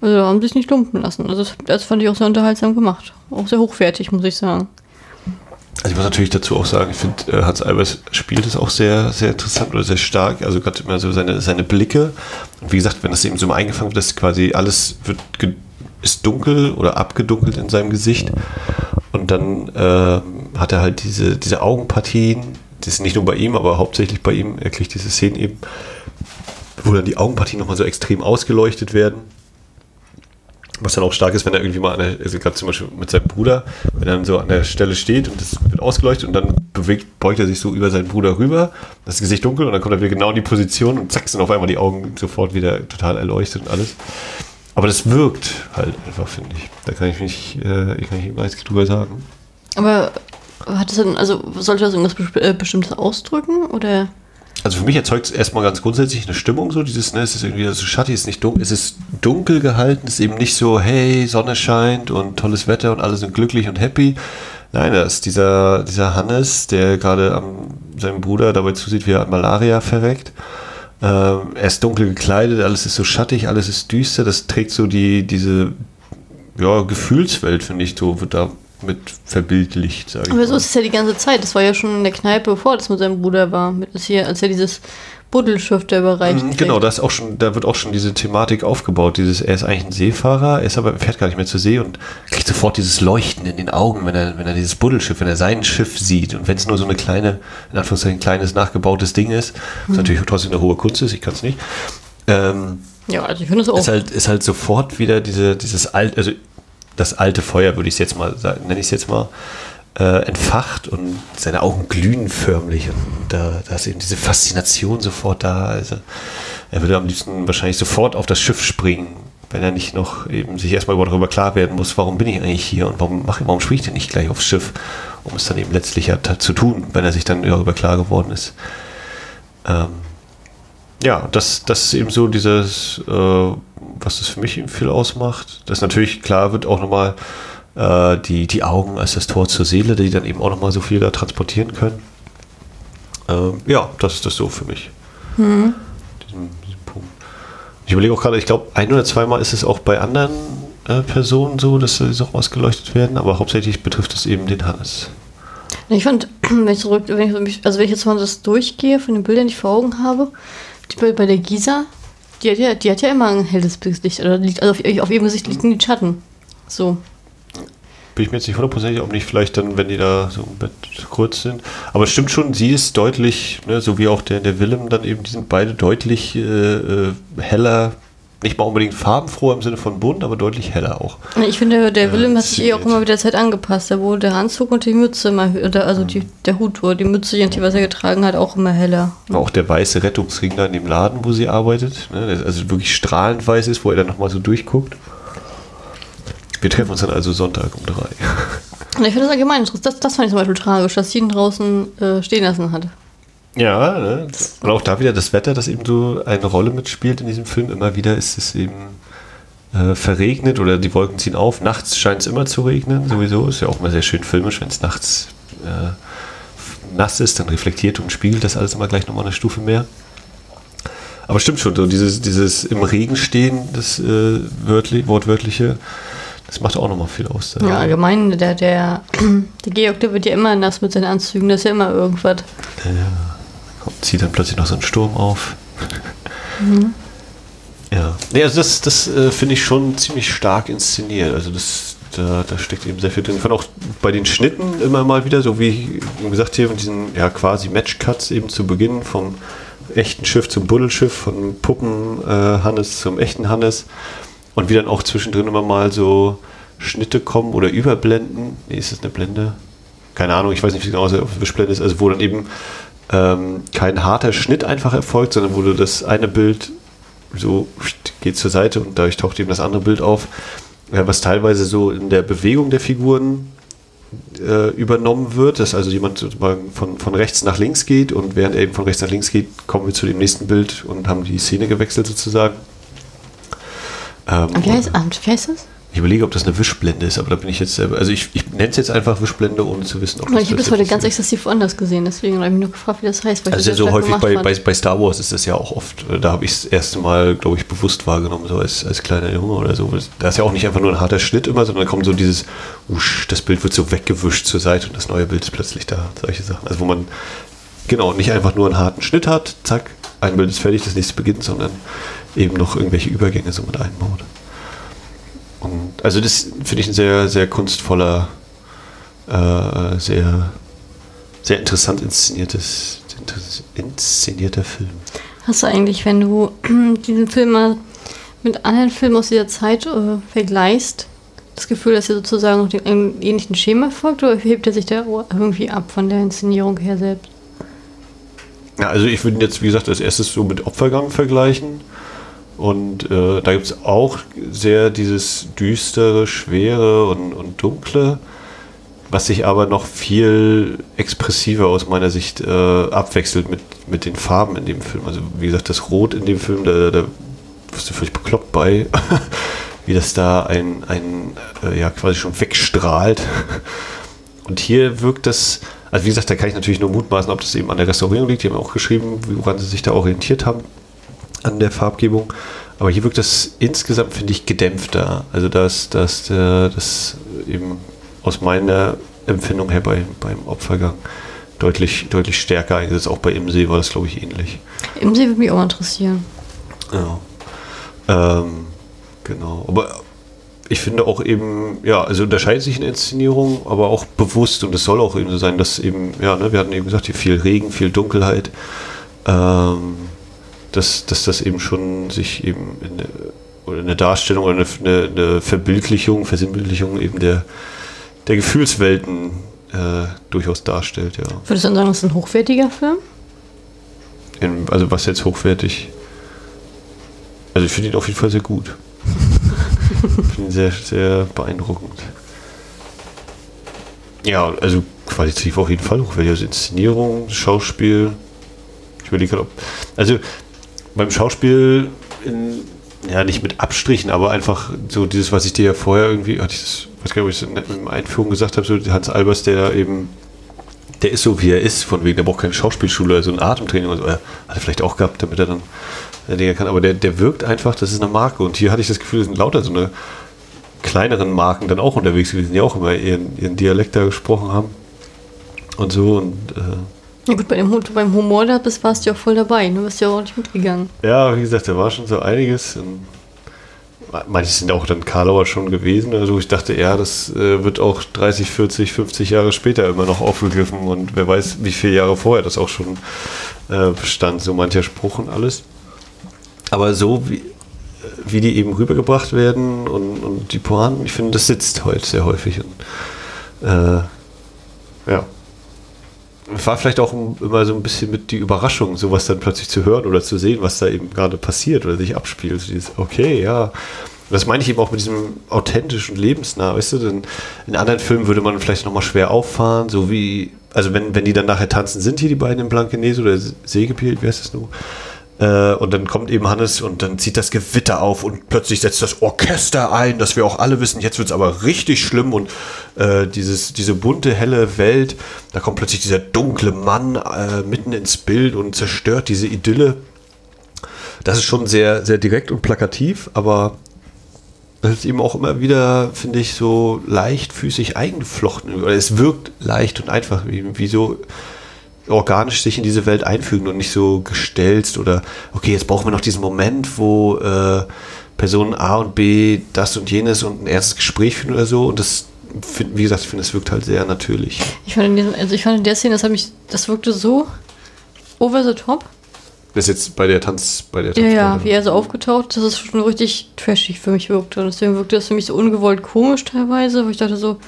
Also haben sich nicht lumpen lassen. Also das, das fand ich auch sehr unterhaltsam gemacht. Auch sehr hochwertig, muss ich sagen. Also ich muss natürlich dazu auch sagen, ich finde, äh, Hans Albers spielt es auch sehr, sehr interessant oder sehr stark. Also gerade immer so seine, seine Blicke. Und wie gesagt, wenn das eben so eingefangen wird, dass quasi alles wird ist dunkel oder abgedunkelt in seinem Gesicht. Und dann äh, hat er halt diese, diese Augenpartien, das ist nicht nur bei ihm, aber hauptsächlich bei ihm, er kriegt diese Szenen eben, wo dann die Augenpartien nochmal so extrem ausgeleuchtet werden. Was dann auch stark ist, wenn er irgendwie mal an der, also gerade zum Beispiel mit seinem Bruder, wenn er dann so an der Stelle steht und das wird ausgeleuchtet und dann bewegt, beugt er sich so über seinen Bruder rüber, das Gesicht dunkel und dann kommt er wieder genau in die Position und zack, sind auf einmal die Augen sofort wieder total erleuchtet und alles. Aber das wirkt halt einfach, finde ich. Da kann ich mich, äh, ich kann nicht immer drüber sagen. Aber hat es denn, also sollte das irgendwas äh, Bestimmtes ausdrücken oder? Also für mich erzeugt es erstmal ganz grundsätzlich eine Stimmung, so dieses, ne, es ist irgendwie so schattig, es ist nicht dunkel, es ist dunkel gehalten, es ist eben nicht so, hey, Sonne scheint und tolles Wetter und alle sind glücklich und happy. Nein, da ist dieser, dieser Hannes, der gerade seinem Bruder dabei zusieht, wie er an Malaria verweckt. Ähm, er ist dunkel gekleidet, alles ist so schattig, alles ist düster. Das trägt so die, diese ja, Gefühlswelt, finde ich, so wird da mit verbildlicht, sage ich Aber so ist es ja die ganze Zeit. Das war ja schon in der Kneipe, bevor das mit seinem Bruder war. Mit das hier, als er dieses Buddelschiff der überreicht. Mhm, genau, da, ist auch schon, da wird auch schon diese Thematik aufgebaut. Dieses, er ist eigentlich ein Seefahrer, er ist aber fährt gar nicht mehr zur See und kriegt sofort dieses Leuchten in den Augen, wenn er, wenn er dieses Buddelschiff, wenn er sein Schiff sieht. Und wenn es nur so eine kleine, in Anführungszeichen, kleines nachgebautes Ding ist, was mhm. natürlich trotzdem eine hohe Kunst ist, ich kann es nicht. Ähm, ja, also ich finde es auch. Ist halt, ist halt sofort wieder diese, dieses alte, also das alte Feuer, würde ich es jetzt mal sagen, nenne ich es jetzt mal äh, entfacht und seine Augen glühen förmlich und da, da ist eben diese Faszination sofort da. Also er würde am liebsten wahrscheinlich sofort auf das Schiff springen, wenn er nicht noch eben sich erstmal darüber klar werden muss, warum bin ich eigentlich hier und warum mache warum springe ich denn nicht gleich aufs Schiff, um es dann eben letztlich ja zu tun, wenn er sich dann darüber klar geworden ist. Ähm, ja, das, das ist eben so dieses, äh, was das für mich eben viel ausmacht. Das natürlich klar wird auch nochmal äh, die, die Augen als das Tor zur Seele, die dann eben auch nochmal so viel da transportieren können. Ähm, ja, das ist das so für mich. Mhm. Diesen, diesen Punkt. Ich überlege auch gerade, ich glaube, ein oder zweimal ist es auch bei anderen äh, Personen so, dass sie so ausgeleuchtet werden, aber hauptsächlich betrifft es eben den Hannes. Ich fand, wenn ich zurück, wenn ich, also wenn ich jetzt mal das durchgehe von den Bildern, die ich vor Augen habe, bei, bei der Gisa, die hat, ja, die hat ja immer ein helles Gesicht, oder liegt, also auf, auf ihrem Gesicht liegen die Schatten. So bin ich mir jetzt nicht hundertprozentig, ob nicht vielleicht dann, wenn die da so im Bett kurz sind. Aber es stimmt schon, sie ist deutlich, ne, so wie auch der, der Willem dann eben, die sind beide deutlich äh, äh, heller, nicht mal unbedingt farbenfroh im Sinne von bunt, aber deutlich heller auch. Ich finde, der Willem hat sich eh auch immer mit der Zeit angepasst. Da wurde der Anzug und die Mütze immer, also die, der Hut, oder die Mütze, die was er getragen hat, auch immer heller. Auch der weiße Rettungsring da in dem Laden, wo sie arbeitet, ne, der also wirklich strahlend weiß ist, wo er dann nochmal so durchguckt. Wir treffen uns dann also Sonntag um drei. Ich finde das allgemein interessant. Das, das fand ich zum Beispiel tragisch, dass sie ihn draußen äh, stehen lassen hat. Ja, ne? und auch da wieder das Wetter, das eben so eine Rolle mitspielt in diesem Film. Immer wieder ist es eben äh, verregnet oder die Wolken ziehen auf. Nachts scheint es immer zu regnen, sowieso. Ist ja auch immer sehr schön filmisch, wenn es nachts äh, nass ist, dann reflektiert und spiegelt das alles immer gleich nochmal eine Stufe mehr. Aber stimmt schon, so dieses, dieses im Regen stehen, das äh, wörtlich, wortwörtliche, das macht auch nochmal viel aus. Ja, allgemein, der, der, der Georg, der wird ja immer nass mit seinen Anzügen, das ist ja immer irgendwas. Ja, zieht dann plötzlich noch so einen Sturm auf. Mhm. Ja, nee, also das, das äh, finde ich schon ziemlich stark inszeniert. Also das, da, da steckt eben sehr viel drin. Ich fand auch bei den Schnitten immer mal wieder, so wie gesagt hier, mit diesen ja quasi Matchcuts eben zu Beginn vom echten Schiff zum Buddelschiff, von Puppen äh, Hannes zum echten Hannes und wie dann auch zwischendrin immer mal so Schnitte kommen oder Überblenden. Nee, ist das eine Blende? Keine Ahnung, ich weiß nicht, wie genau es auf Wischblende ist. Also wo dann eben ähm, kein harter Schnitt einfach erfolgt, sondern wo du das eine Bild so geht zur Seite und dadurch taucht eben das andere Bild auf, äh, was teilweise so in der Bewegung der Figuren äh, übernommen wird, dass also jemand von, von rechts nach links geht und während er eben von rechts nach links geht, kommen wir zu dem nächsten Bild und haben die Szene gewechselt sozusagen. Ähm, wie, heißt, wie heißt das? Ich überlege, ob das eine Wischblende ist, aber da bin ich jetzt selber. Also ich, ich nenne es jetzt einfach Wischblende, ohne zu wissen, ob das Ich habe das heute ganz exzessiv anders gesehen, deswegen habe ich mich nur gefragt, wie das heißt. Weil also so häufig bei, bei, bei, Star Wars ist das ja auch oft, äh, da habe ich das erste Mal, glaube ich, bewusst wahrgenommen, so als, als kleiner Junge oder so. Da ist ja auch nicht einfach nur ein harter Schnitt immer, sondern da kommt so dieses, usch, das Bild wird so weggewischt zur Seite und das neue Bild ist plötzlich da. Solche Sachen. Also wo man genau nicht einfach nur einen harten Schnitt hat, zack, ein Bild ist fertig, das nächste beginnt, sondern eben noch irgendwelche Übergänge so mit einbaut. Und also das finde ich ein sehr, sehr kunstvoller, äh, sehr, sehr interessant inszeniertes, inszenierter Film. Hast du eigentlich, wenn du diesen Film mal mit anderen Filmen aus dieser Zeit äh, vergleichst, das Gefühl, dass er sozusagen noch dem ähnlichen Schema folgt oder hebt er sich da irgendwie ab von der Inszenierung her selbst? Ja, also ich würde jetzt, wie gesagt, als erstes so mit Opfergang vergleichen. Und äh, da gibt es auch sehr dieses düstere, schwere und, und dunkle, was sich aber noch viel expressiver aus meiner Sicht äh, abwechselt mit, mit den Farben in dem Film. Also wie gesagt, das Rot in dem Film, da, da wirst du völlig bekloppt bei, wie das da ein, ein äh, ja quasi schon wegstrahlt. Und hier wirkt das, also wie gesagt, da kann ich natürlich nur mutmaßen, ob das eben an der Restaurierung liegt. Die haben auch geschrieben, woran sie sich da orientiert haben an der Farbgebung. Aber hier wirkt das insgesamt, finde ich, gedämpfter. Also dass das, das eben aus meiner Empfindung her bei, beim Opfergang deutlich, deutlich stärker eingesetzt. Auch bei Imsee war das, glaube ich, ähnlich. Imsee würde mich auch interessieren. Ja. Ähm, genau. Aber ich finde auch eben, ja, also unterscheidet sich in Inszenierung, aber auch bewusst und es soll auch eben so sein, dass eben, ja, ne, wir hatten eben gesagt, hier viel Regen, viel Dunkelheit. Ähm, dass, dass das eben schon sich eben in eine, oder eine Darstellung oder eine, eine Verbildlichung, Versinnbildlichung eben der, der Gefühlswelten äh, durchaus darstellt, ja. Würdest du dann sagen, das ist ein hochwertiger Film? In, also was jetzt hochwertig? Also ich finde ihn auf jeden Fall sehr gut. ich finde ihn sehr, sehr beeindruckend. Ja, also qualitativ auf jeden Fall hochwertig. Also Inszenierung, Schauspiel. Ich überlege gerade, ob. Also beim Schauspiel in, ja nicht mit Abstrichen, aber einfach so dieses, was ich dir ja vorher irgendwie, hatte ich das, weiß gar nicht, ob ich das in der Einführung gesagt habe, so Hans Albers, der eben, der ist so wie er ist, von wegen, der braucht keine Schauspielschule, also ein Atemtraining oder so, hat er vielleicht auch gehabt, damit er dann Dinge kann, aber der, der wirkt einfach, das ist eine Marke und hier hatte ich das Gefühl, es sind lauter so eine kleineren Marken dann auch unterwegs gewesen, die auch immer ihren, ihren Dialekt da gesprochen haben und so und äh, ja gut, bei dem, beim Humor da bist, warst du ja voll dabei, du bist ja auch nicht mitgegangen. Ja, wie gesagt, da war schon so einiges. manche sind auch dann Karlauer schon gewesen. Also ich dachte, ja, das äh, wird auch 30, 40, 50 Jahre später immer noch aufgegriffen und wer weiß, wie viele Jahre vorher das auch schon äh, bestand, so mancher Spruch und alles. Aber so wie, wie die eben rübergebracht werden und, und die Pointen, ich finde, das sitzt heute sehr häufig. Und, äh, ja war vielleicht auch immer so ein bisschen mit die Überraschung, sowas dann plötzlich zu hören oder zu sehen, was da eben gerade passiert oder sich abspielt. So dieses, okay, ja. Das meine ich eben auch mit diesem authentischen Lebensnah, weißt du, denn in anderen Filmen würde man vielleicht nochmal schwer auffahren, so wie, also wenn, wenn die dann nachher tanzen, sind hier die beiden im Blankenese oder Sägebiel, wie heißt das nun? Äh, und dann kommt eben Hannes und dann zieht das Gewitter auf und plötzlich setzt das Orchester ein, dass wir auch alle wissen, jetzt wird es aber richtig schlimm und äh, dieses, diese bunte, helle Welt, da kommt plötzlich dieser dunkle Mann äh, mitten ins Bild und zerstört diese Idylle. Das ist schon sehr, sehr direkt und plakativ, aber das ist eben auch immer wieder, finde ich, so leichtfüßig eingeflochten. Oder es wirkt leicht und einfach, wie, wie so organisch sich in diese Welt einfügen und nicht so gestelzt oder, okay, jetzt brauchen wir noch diesen Moment, wo äh, Personen A und B das und jenes und ein erstes Gespräch führen oder so. Und das, find, wie gesagt, ich finde, es wirkt halt sehr natürlich. Ich fand in, diesem, also ich fand in der Szene, das, hat mich, das wirkte so over the top. Das ist jetzt bei der Tanz, bei der Ja, ja, Tanzfrau, wie er so aufgetaucht, dass es schon richtig trashig für mich wirkte. Und deswegen wirkte das für mich so ungewollt komisch teilweise, wo ich dachte so,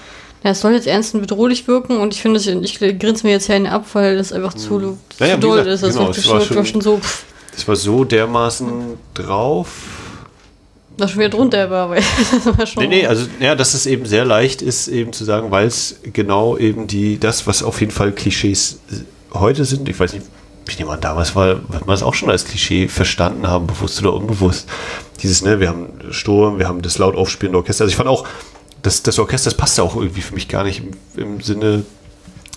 ja, es soll jetzt ernst und bedrohlich wirken und ich finde, ich, grinse mir jetzt hier einen ab, weil das einfach zu, Ja, ja, zu doll gesagt, ist. Das genau, es schon, war war schon so, pff, Das war so dermaßen drauf. das schon wieder drunter war, weil das war schon. Nee, nee, also ja, dass es eben sehr leicht ist, eben zu sagen, weil es genau eben die, das, was auf jeden Fall Klischees äh, heute sind, ich weiß nicht, ich nehme an, damals war, wird man es auch schon als Klischee verstanden haben, bewusst oder unbewusst. Dieses, ne, wir haben Sturm, wir haben das laut aufspielende Orchester. Also ich fand auch, das, das Orchester, das passte auch irgendwie für mich gar nicht im, im Sinne,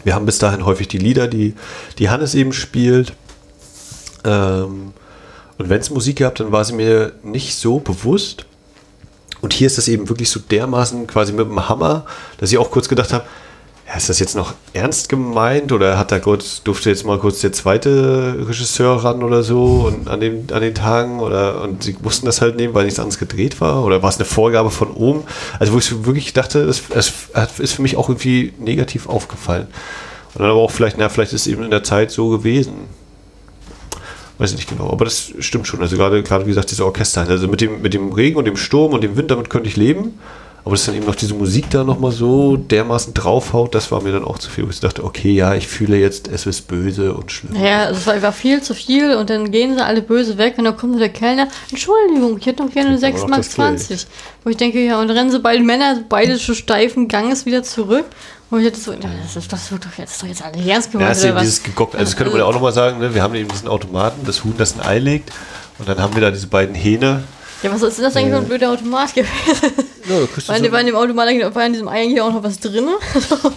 wir haben bis dahin häufig die Lieder, die, die Hannes eben spielt. Ähm, und wenn es Musik gab, dann war sie mir nicht so bewusst. Und hier ist das eben wirklich so dermaßen quasi mit dem Hammer, dass ich auch kurz gedacht habe, ja, ist das jetzt noch ernst gemeint oder hat da kurz, durfte jetzt mal kurz der zweite Regisseur ran oder so und an den, an den Tagen oder und sie mussten das halt nehmen, weil nichts anderes gedreht war oder war es eine Vorgabe von oben? Also wo ich wirklich dachte, das, das ist für mich auch irgendwie negativ aufgefallen. Und dann aber auch vielleicht, na, vielleicht ist es eben in der Zeit so gewesen. Weiß ich nicht genau, aber das stimmt schon. Also gerade, gerade wie gesagt, diese Orchester, also mit dem, mit dem Regen und dem Sturm und dem Wind, damit könnte ich leben. Aber dass dann eben noch diese Musik da nochmal so dermaßen draufhaut, das war mir dann auch zu viel. wo Ich dachte, okay, ja, ich fühle jetzt, es ist böse und schlimm. Ja, es war einfach viel zu viel und dann gehen sie alle böse weg und dann kommt der Kellner. Entschuldigung, ich hätte noch gerne Kriegt aber noch 6 Mark das 20. Wo ich denke, ja, und rennen sie beide Männer, beide schon steifen Ganges wieder zurück. Wo ich hätte so, das, ist, das wird doch jetzt, das doch jetzt alle ernst Ja, gemeint ist oder was? dieses gegockt. Also das könnte man ja auch nochmal sagen, ne? wir haben eben diesen Automaten, das Huhn, das ein Ei legt. Und dann haben wir da diese beiden Hähne. Ja, was ist denn das eigentlich für ein blöder Automat gewesen? Ja, kriegst du War in, so- war in dem Automat war in diesem Ei eigentlich auch noch was drin?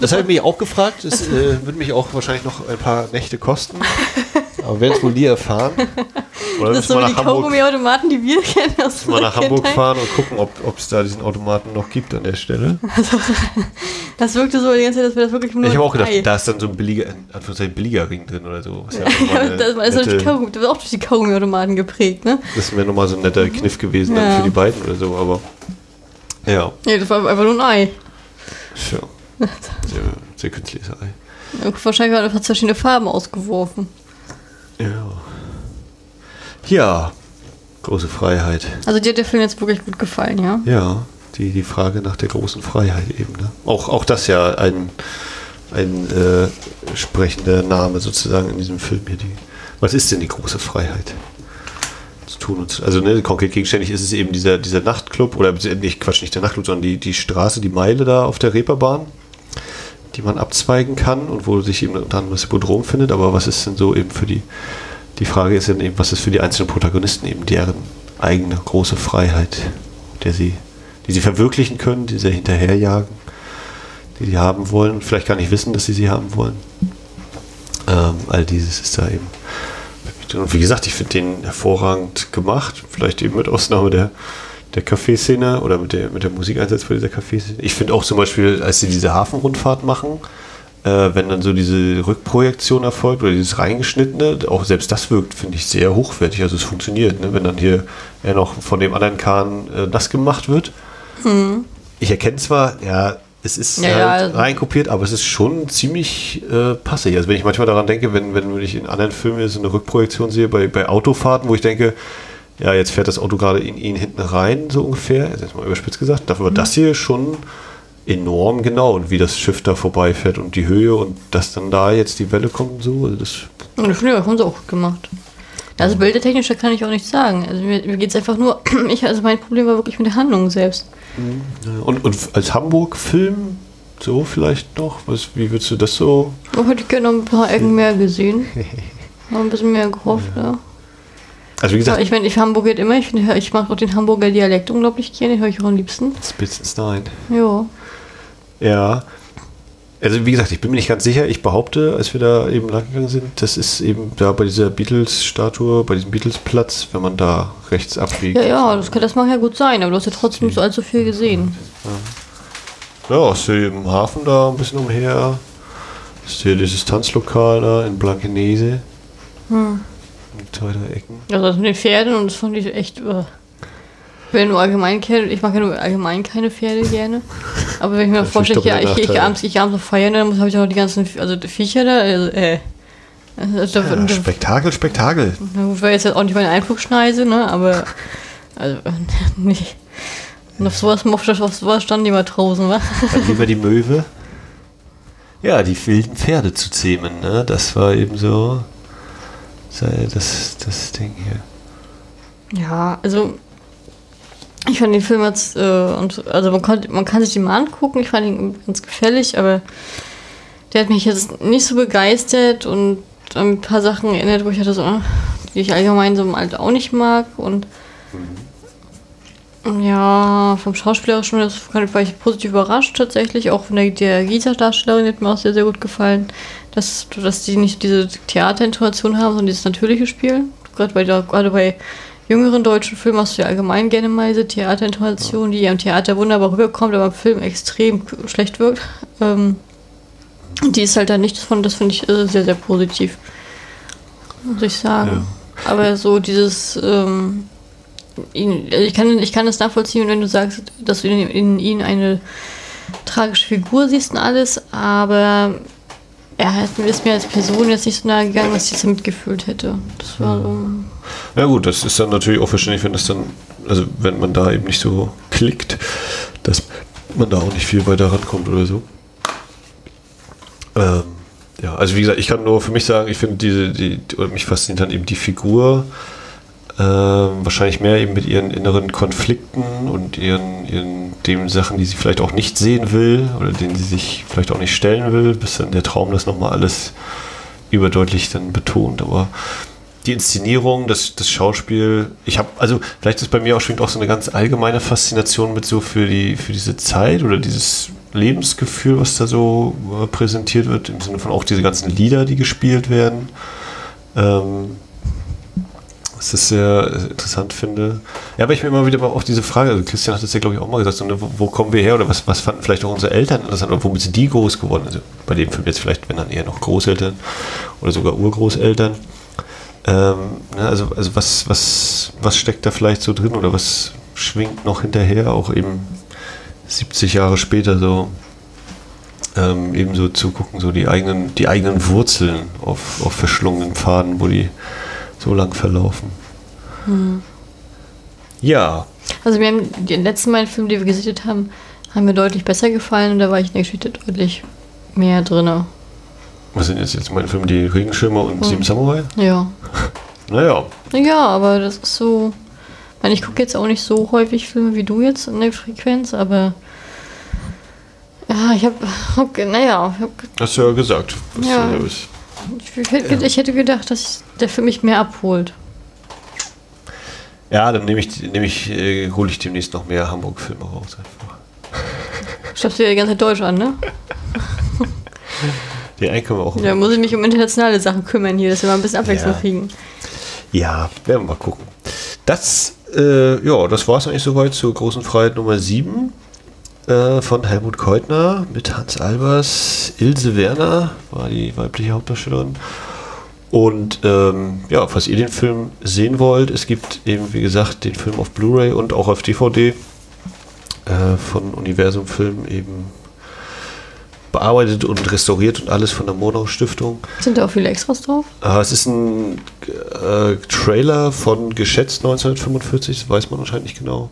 Das habe ich mich auch gefragt. Das äh, würde mich auch wahrscheinlich noch ein paar Nächte kosten. Aber werden es wohl nie erfahren. Oder Das ist so wie die Kaugummi-Automaten, die wir kennen aus mal nach unserer Hamburg Kindheit. fahren und gucken, ob es da diesen Automaten noch gibt an der Stelle. Das wirkte so die ganze Zeit, dass wir das wirklich nur Ich habe auch gedacht, Ei. da ist dann so ein billiger, Anführungszeichen billiger Ring drin oder so. Ja Ja, das, also die nette- Kaugummi, das wird auch durch die Kaugummi-Automaten geprägt, ne? das wäre nochmal so ein netter Kniff gewesen Ja. für die beiden oder so, aber ja, Nee, das war einfach nur ein Ei. ja. Sehr, sehr künstliches Ei. Wahrscheinlich hat er verschiedene Farben ausgeworfen. Ja. Ja, große Freiheit. Also dir hat der Film jetzt wirklich gut gefallen, ja? Ja, die, die Frage nach der großen Freiheit eben. Ne? Auch, auch das ja ein, ein äh, sprechender Name sozusagen in diesem Film hier. Die, was ist denn die große Freiheit? Zu tun und zu, also ne, konkret gegenständig ist es eben dieser, dieser Nachtclub oder nicht Quatsch, nicht der Nachtclub, sondern die, die Straße, die Meile da auf der Reeperbahn, die man abzweigen kann und wo sich eben unter das Hippodrom findet. Aber was ist denn so eben für die, die Frage ist dann eben, was ist für die einzelnen Protagonisten eben deren eigene große Freiheit, der sie, die sie verwirklichen können, die sie hinterherjagen, die sie haben wollen und vielleicht gar nicht wissen, dass sie sie haben wollen. Ähm, all dieses ist da eben. Und wie gesagt, ich finde den hervorragend gemacht. Vielleicht eben mit Ausnahme der, der Café-Szene oder mit der, mit der Musikeinsatz bei dieser Café-Szene. Ich finde auch zum Beispiel, als sie diese Hafenrundfahrt machen, äh, wenn dann so diese Rückprojektion erfolgt oder dieses reingeschnittene, auch selbst das wirkt, finde ich, sehr hochwertig. Also es funktioniert, ne? wenn dann hier er noch von dem anderen Kahn äh, nass gemacht wird. Ich erkenne zwar, ja, es ist Ja, halt ja, also- reinkopiert, aber es ist schon ziemlich äh, passig. Also wenn ich manchmal daran denke, wenn, wenn ich in anderen Filmen so eine Rückprojektion sehe, bei, bei Autofahrten, wo ich denke, ja, jetzt fährt das Auto gerade in ihn hinten rein, so ungefähr, jetzt mal überspitzt gesagt, dafür war das hier schon enorm genau und wie das Schiff da vorbeifährt und die Höhe und dass dann da jetzt die Welle kommt und so, also das das ja, haben sie auch gut gemacht. Also bildetechnisch kann ich auch nichts sagen. Also mir, mir geht es einfach nur, ich, also mein Problem war wirklich mit der Handlung selbst. ja, und, und als Hamburg-Film so vielleicht noch, was, wie würdest du das so Oh, hätte ich gerne noch ein paar Ecken mehr gesehen. Noch ein bisschen mehr gehofft, ja. Also wie gesagt, Aber ich meine, ich Hamburg geht immer, ich, find, ich mag auch den Hamburger Dialekt unglaublich gerne, den höre ich auch am liebsten. Spitzenstein. Ja. Ja. Also wie gesagt, ich bin mir nicht ganz sicher. Ich behaupte, als wir da eben langgegangen sind, das ist eben da bei dieser Beatles-Statue, bei diesem Beatles-Platz, wenn man da rechts abbiegt. Ja, ja, das, kann, das mag ja gut sein, aber du hast ja trotzdem nicht so allzu viel gesehen. Ja, ist hier im Hafen da ein bisschen umher. Ist hier dieses Tanzlokal da in Blankenese. Hm. Drei Ecken. Also das mit den Pferden und das fand ich echt. Ich will nur allgemein keine, ich mag ja nur allgemein keine Pferde gerne. Aber wenn ich mir vorstelle, ja, doppelte ich, ich Nachteile. abends, ich abends noch feiern, dann habe ich auch noch die ganzen, also die Viecher da, also, äh. Also, da, Ja, da, Spektakel, Spektakel. gut, war jetzt auch nicht meine Einflugschneise, ne, aber, also, nicht. Und auf sowas, auf sowas standen die mal draußen, wa? Dann lieber die Möwe. Ja, die wilden Pferde zu zähmen, ne? Das war eben so das, das Ding hier. Ja, also ich fand den Film jetzt, äh, und, also man, konnte, man kann sich den mal angucken, ich fand ihn ganz gefällig, aber der hat mich jetzt nicht so begeistert und an ein paar Sachen erinnert, wo ich hatte so, äh, die ich allgemein so im Alter auch nicht mag und ja, vom Schauspielerischen war ich positiv überrascht tatsächlich, auch von der, der Gita-Darstellerin hat mir auch sehr, sehr gut gefallen, dass, dass die nicht diese Theaterintonation haben, sondern dieses natürliche Spielen. Gerade bei, gerade bei jüngeren deutschen Filmen hast du ja allgemein gerne mal diese Theaterintonation, die ja im Theater wunderbar rüberkommt, aber im Film extrem schlecht wirkt. Ähm, und die ist halt da nicht von, das finde ich äh, sehr, sehr positiv. Muss ich sagen. Aber so dieses, ähm, ich, kann, ich kann es nachvollziehen, wenn du sagst, dass du in, in ihn eine tragische Figur siehst und alles, aber er hat, ist mir als Person jetzt nicht so nahe gegangen, dass ich jetzt mitgefühlt hätte. Das war so. Ja gut, das ist dann natürlich auch verständlich, wenn das dann, also wenn man da eben nicht so klickt, dass man da auch nicht viel weiter rankommt oder so. Ähm, ja, also wie gesagt, ich kann nur für mich sagen, ich finde diese, die, oder mich fasziniert dann eben die Figur, ähm, wahrscheinlich mehr eben mit ihren inneren Konflikten und ihren, ihren den Sachen, die sie vielleicht auch nicht sehen will oder denen sie sich vielleicht auch nicht stellen will, bis dann der Traum das nochmal alles überdeutlich dann betont. Aber die Inszenierung, das, das Schauspiel, ich habe, also vielleicht ist bei mir auch schwingt auch so eine ganz allgemeine Faszination mit so für die, für diese Zeit oder dieses Lebensgefühl, was da so äh, präsentiert wird, im Sinne von auch diese ganzen Lieder, die gespielt werden. Ähm, was ich sehr äh, interessant finde. Ja, aber ich mir immer wieder mal auf diese Frage, also Christian hat das ja, glaube ich, auch mal gesagt, so, ne, wo, wo kommen wir her oder was, was fanden vielleicht auch unsere Eltern interessant oder womit sind die groß geworden? Also bei dem Film jetzt vielleicht, wenn dann eher noch Großeltern oder sogar Urgroßeltern. Ähm, ne, also also was, was, was steckt da vielleicht so drin oder was schwingt noch hinterher, auch eben 70 Jahre später so ähm, eben so zu gucken, so die eigenen, die eigenen Wurzeln auf, auf verschlungenen Pfaden, wo die so lang verlaufen. Ja, Also mir haben die letzten beiden Filme, die wir gesichtet haben, haben mir deutlich besser gefallen und da war ich in der Geschichte deutlich mehr drin. was sind jetzt, jetzt meine Filme, die Regenschirmer und Sieben Samurai? Ja. Naja, Ja, aber das ist so. Ich meine, ich gucke jetzt auch nicht so häufig Filme wie du jetzt in der Frequenz, aber. Ja, ich habe. Okay, naja, ich, hab, hast du ja gesagt. Was Ja. ist. Ich, hätte- ich hätte gedacht, dass der Film mich mehr abholt. Ja, dann nehme ich, nehme ich, äh, hole ich demnächst noch mehr Hamburg-Filme raus. Schaffst du ja die ganze Zeit Deutsch an, ne? Die einen können wir auch. Da muss ich mich um internationale Sachen kümmern hier, dass wir mal ein bisschen Abwechslung Ja. kriegen. Ja, werden wir mal gucken. Das, äh, ja, das war es eigentlich soweit zur großen Freiheit Nummer 7 äh, von Helmut Keutner mit Hans Albers. Ilse Werner war die weibliche Hauptdarstellerin. Und ähm, ja, falls ihr den Film sehen wollt, es gibt eben, wie gesagt, den Film auf Blu-ray und auch auf DVD äh, von Universum Film eben bearbeitet und restauriert und alles von der Monau Stiftung. Sind da auch viele Extras drauf? Ah, es ist ein äh, Trailer von geschätzt 1945, das weiß man anscheinend nicht genau.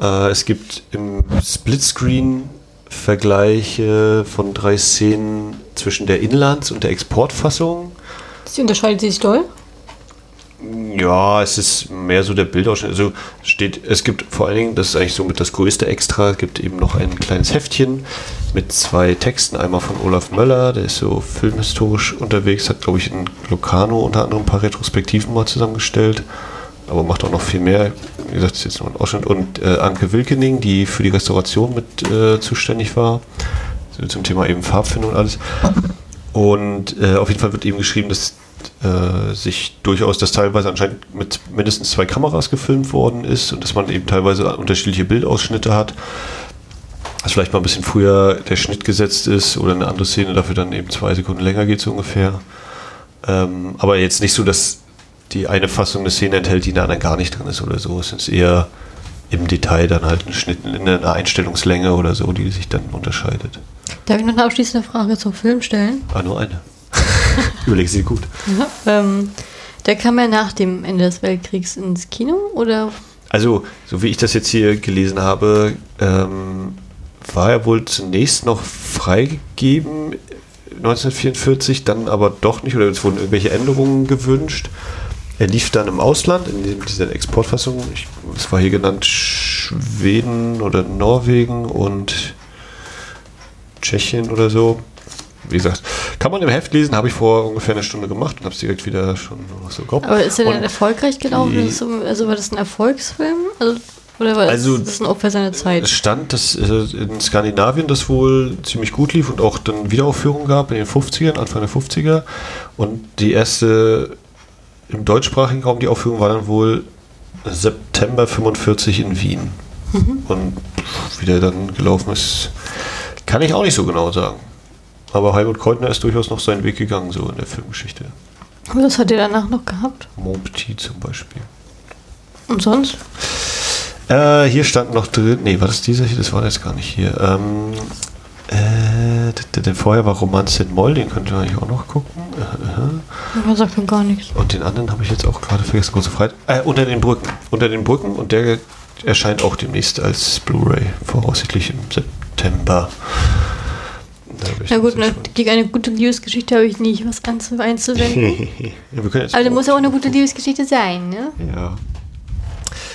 Äh, es gibt im Splitscreen Vergleiche von drei Szenen zwischen der Inlands- und der Exportfassung. Sie unterscheidet sich doll? Ja, es ist mehr so der Bildausschnitt. Also steht, es gibt vor allen Dingen, das ist eigentlich somit das größte Extra, es gibt eben noch ein kleines Heftchen mit zwei Texten. Einmal von Olaf Möller, der ist so filmhistorisch unterwegs, hat, glaube ich, in Locarno unter anderem ein paar Retrospektiven mal zusammengestellt. Aber macht auch noch viel mehr. Wie gesagt, das ist jetzt nur ein Ausschnitt. Und äh, Anke Wilkening, die für die Restauration mit äh, zuständig war, zum Thema eben Farbfindung und alles. Und äh, auf jeden Fall wird eben geschrieben, dass äh, sich durchaus das teilweise anscheinend mit mindestens zwei Kameras gefilmt worden ist und dass man eben teilweise unterschiedliche Bildausschnitte hat. Dass vielleicht mal ein bisschen früher der Schnitt gesetzt ist oder eine andere Szene dafür dann eben zwei Sekunden länger geht, so ungefähr. Ähm, aber jetzt nicht so, dass die eine Fassung eine Szene enthält, die in der anderen gar nicht drin ist oder so. Es ist eher im Detail dann halt ein Schnitt in einer Einstellungslänge oder so, die sich dann unterscheidet. Darf ich noch eine abschließende Frage zum Film stellen? Ah, nur eine. Überleg sie gut. Ja, ähm, der kam ja nach dem Ende des Weltkriegs ins Kino oder? Also, so wie ich das jetzt hier gelesen habe, ähm, war er wohl zunächst noch freigegeben 1944, dann aber doch nicht oder es wurden irgendwelche Änderungen gewünscht. Er lief dann im Ausland, in dieser Exportfassung, es war hier genannt Schweden oder Norwegen und Tschechien oder so. Wie gesagt, kann man im Heft lesen, habe ich vor ungefähr einer Stunde gemacht und habe es direkt wieder schon so gehabt. Aber ist er denn erfolgreich gelaufen? Also war das ein Erfolgsfilm? Also oder war also, das, das ein Opfer seiner Zeit? Es stand, dass in Skandinavien das wohl ziemlich gut lief und auch dann Wiederaufführungen gab in den 50ern, Anfang der 50er. Und die erste im deutschsprachigen Raum, die Aufführung war dann wohl September 45 in Wien. Mhm. Und wie der dann gelaufen ist, kann ich auch nicht so genau sagen. Aber Helmut Keutner ist durchaus noch seinen Weg gegangen, so in der Filmgeschichte. Was hat er danach noch gehabt? Montpetit zum Beispiel. Und sonst? Äh, hier stand noch drin, nee, war das dieser hier? Das war jetzt gar nicht hier. Ähm, äh, vorher war Romanze in Moll, den könnt ihr eigentlich auch noch gucken. Äh, äh. sagt mir gar nichts. Und den anderen habe ich jetzt auch gerade vergessen, große Freiheit. Äh, unter den Brücken. Unter den Brücken und der erscheint auch demnächst als Blu-ray, voraussichtlich im September. Na gut, ne, gegen eine gute Liebesgeschichte habe ich nicht was einzuwenden. ja, Aber da muss auch eine gute Liebesgeschichte sein, ne? Ja.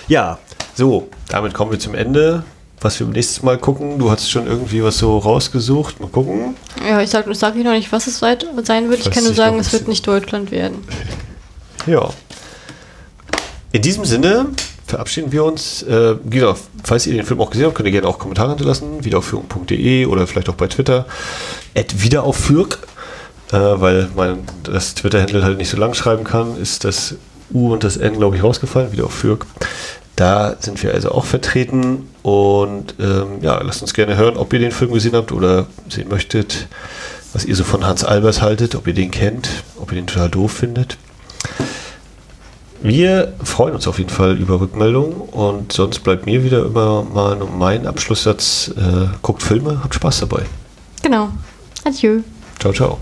Ja, so, damit kommen wir zum Ende. Was wir nächstes Mal gucken. Du hast schon irgendwie was so rausgesucht. Mal gucken. Ja, ich sage sag noch nicht, was es sein wird. Ich kann nur sagen, es wird nicht Deutschland werden. Ja. In diesem Sinne verabschieden wir uns. Äh, genau, falls ihr den Film auch gesehen habt, könnt ihr gerne auch Kommentare hinterlassen. Wiederaufführung.de oder vielleicht auch bei Twitter. At wiederaufführk. Äh, weil man das Twitter-Handle halt nicht so lang schreiben kann, ist das U und das N, glaube ich, rausgefallen. Wiederaufführk. Da sind wir also auch vertreten und ähm, ja, lasst uns gerne hören, ob ihr den Film gesehen habt oder sehen möchtet, was ihr so von Hans Albers haltet, ob ihr den kennt, ob ihr den total doof findet. Wir freuen uns auf jeden Fall über Rückmeldungen und sonst bleibt mir wieder immer mal mein Abschlusssatz. Äh, guckt Filme, habt Spaß dabei. Genau. Adieu. Ciao, ciao.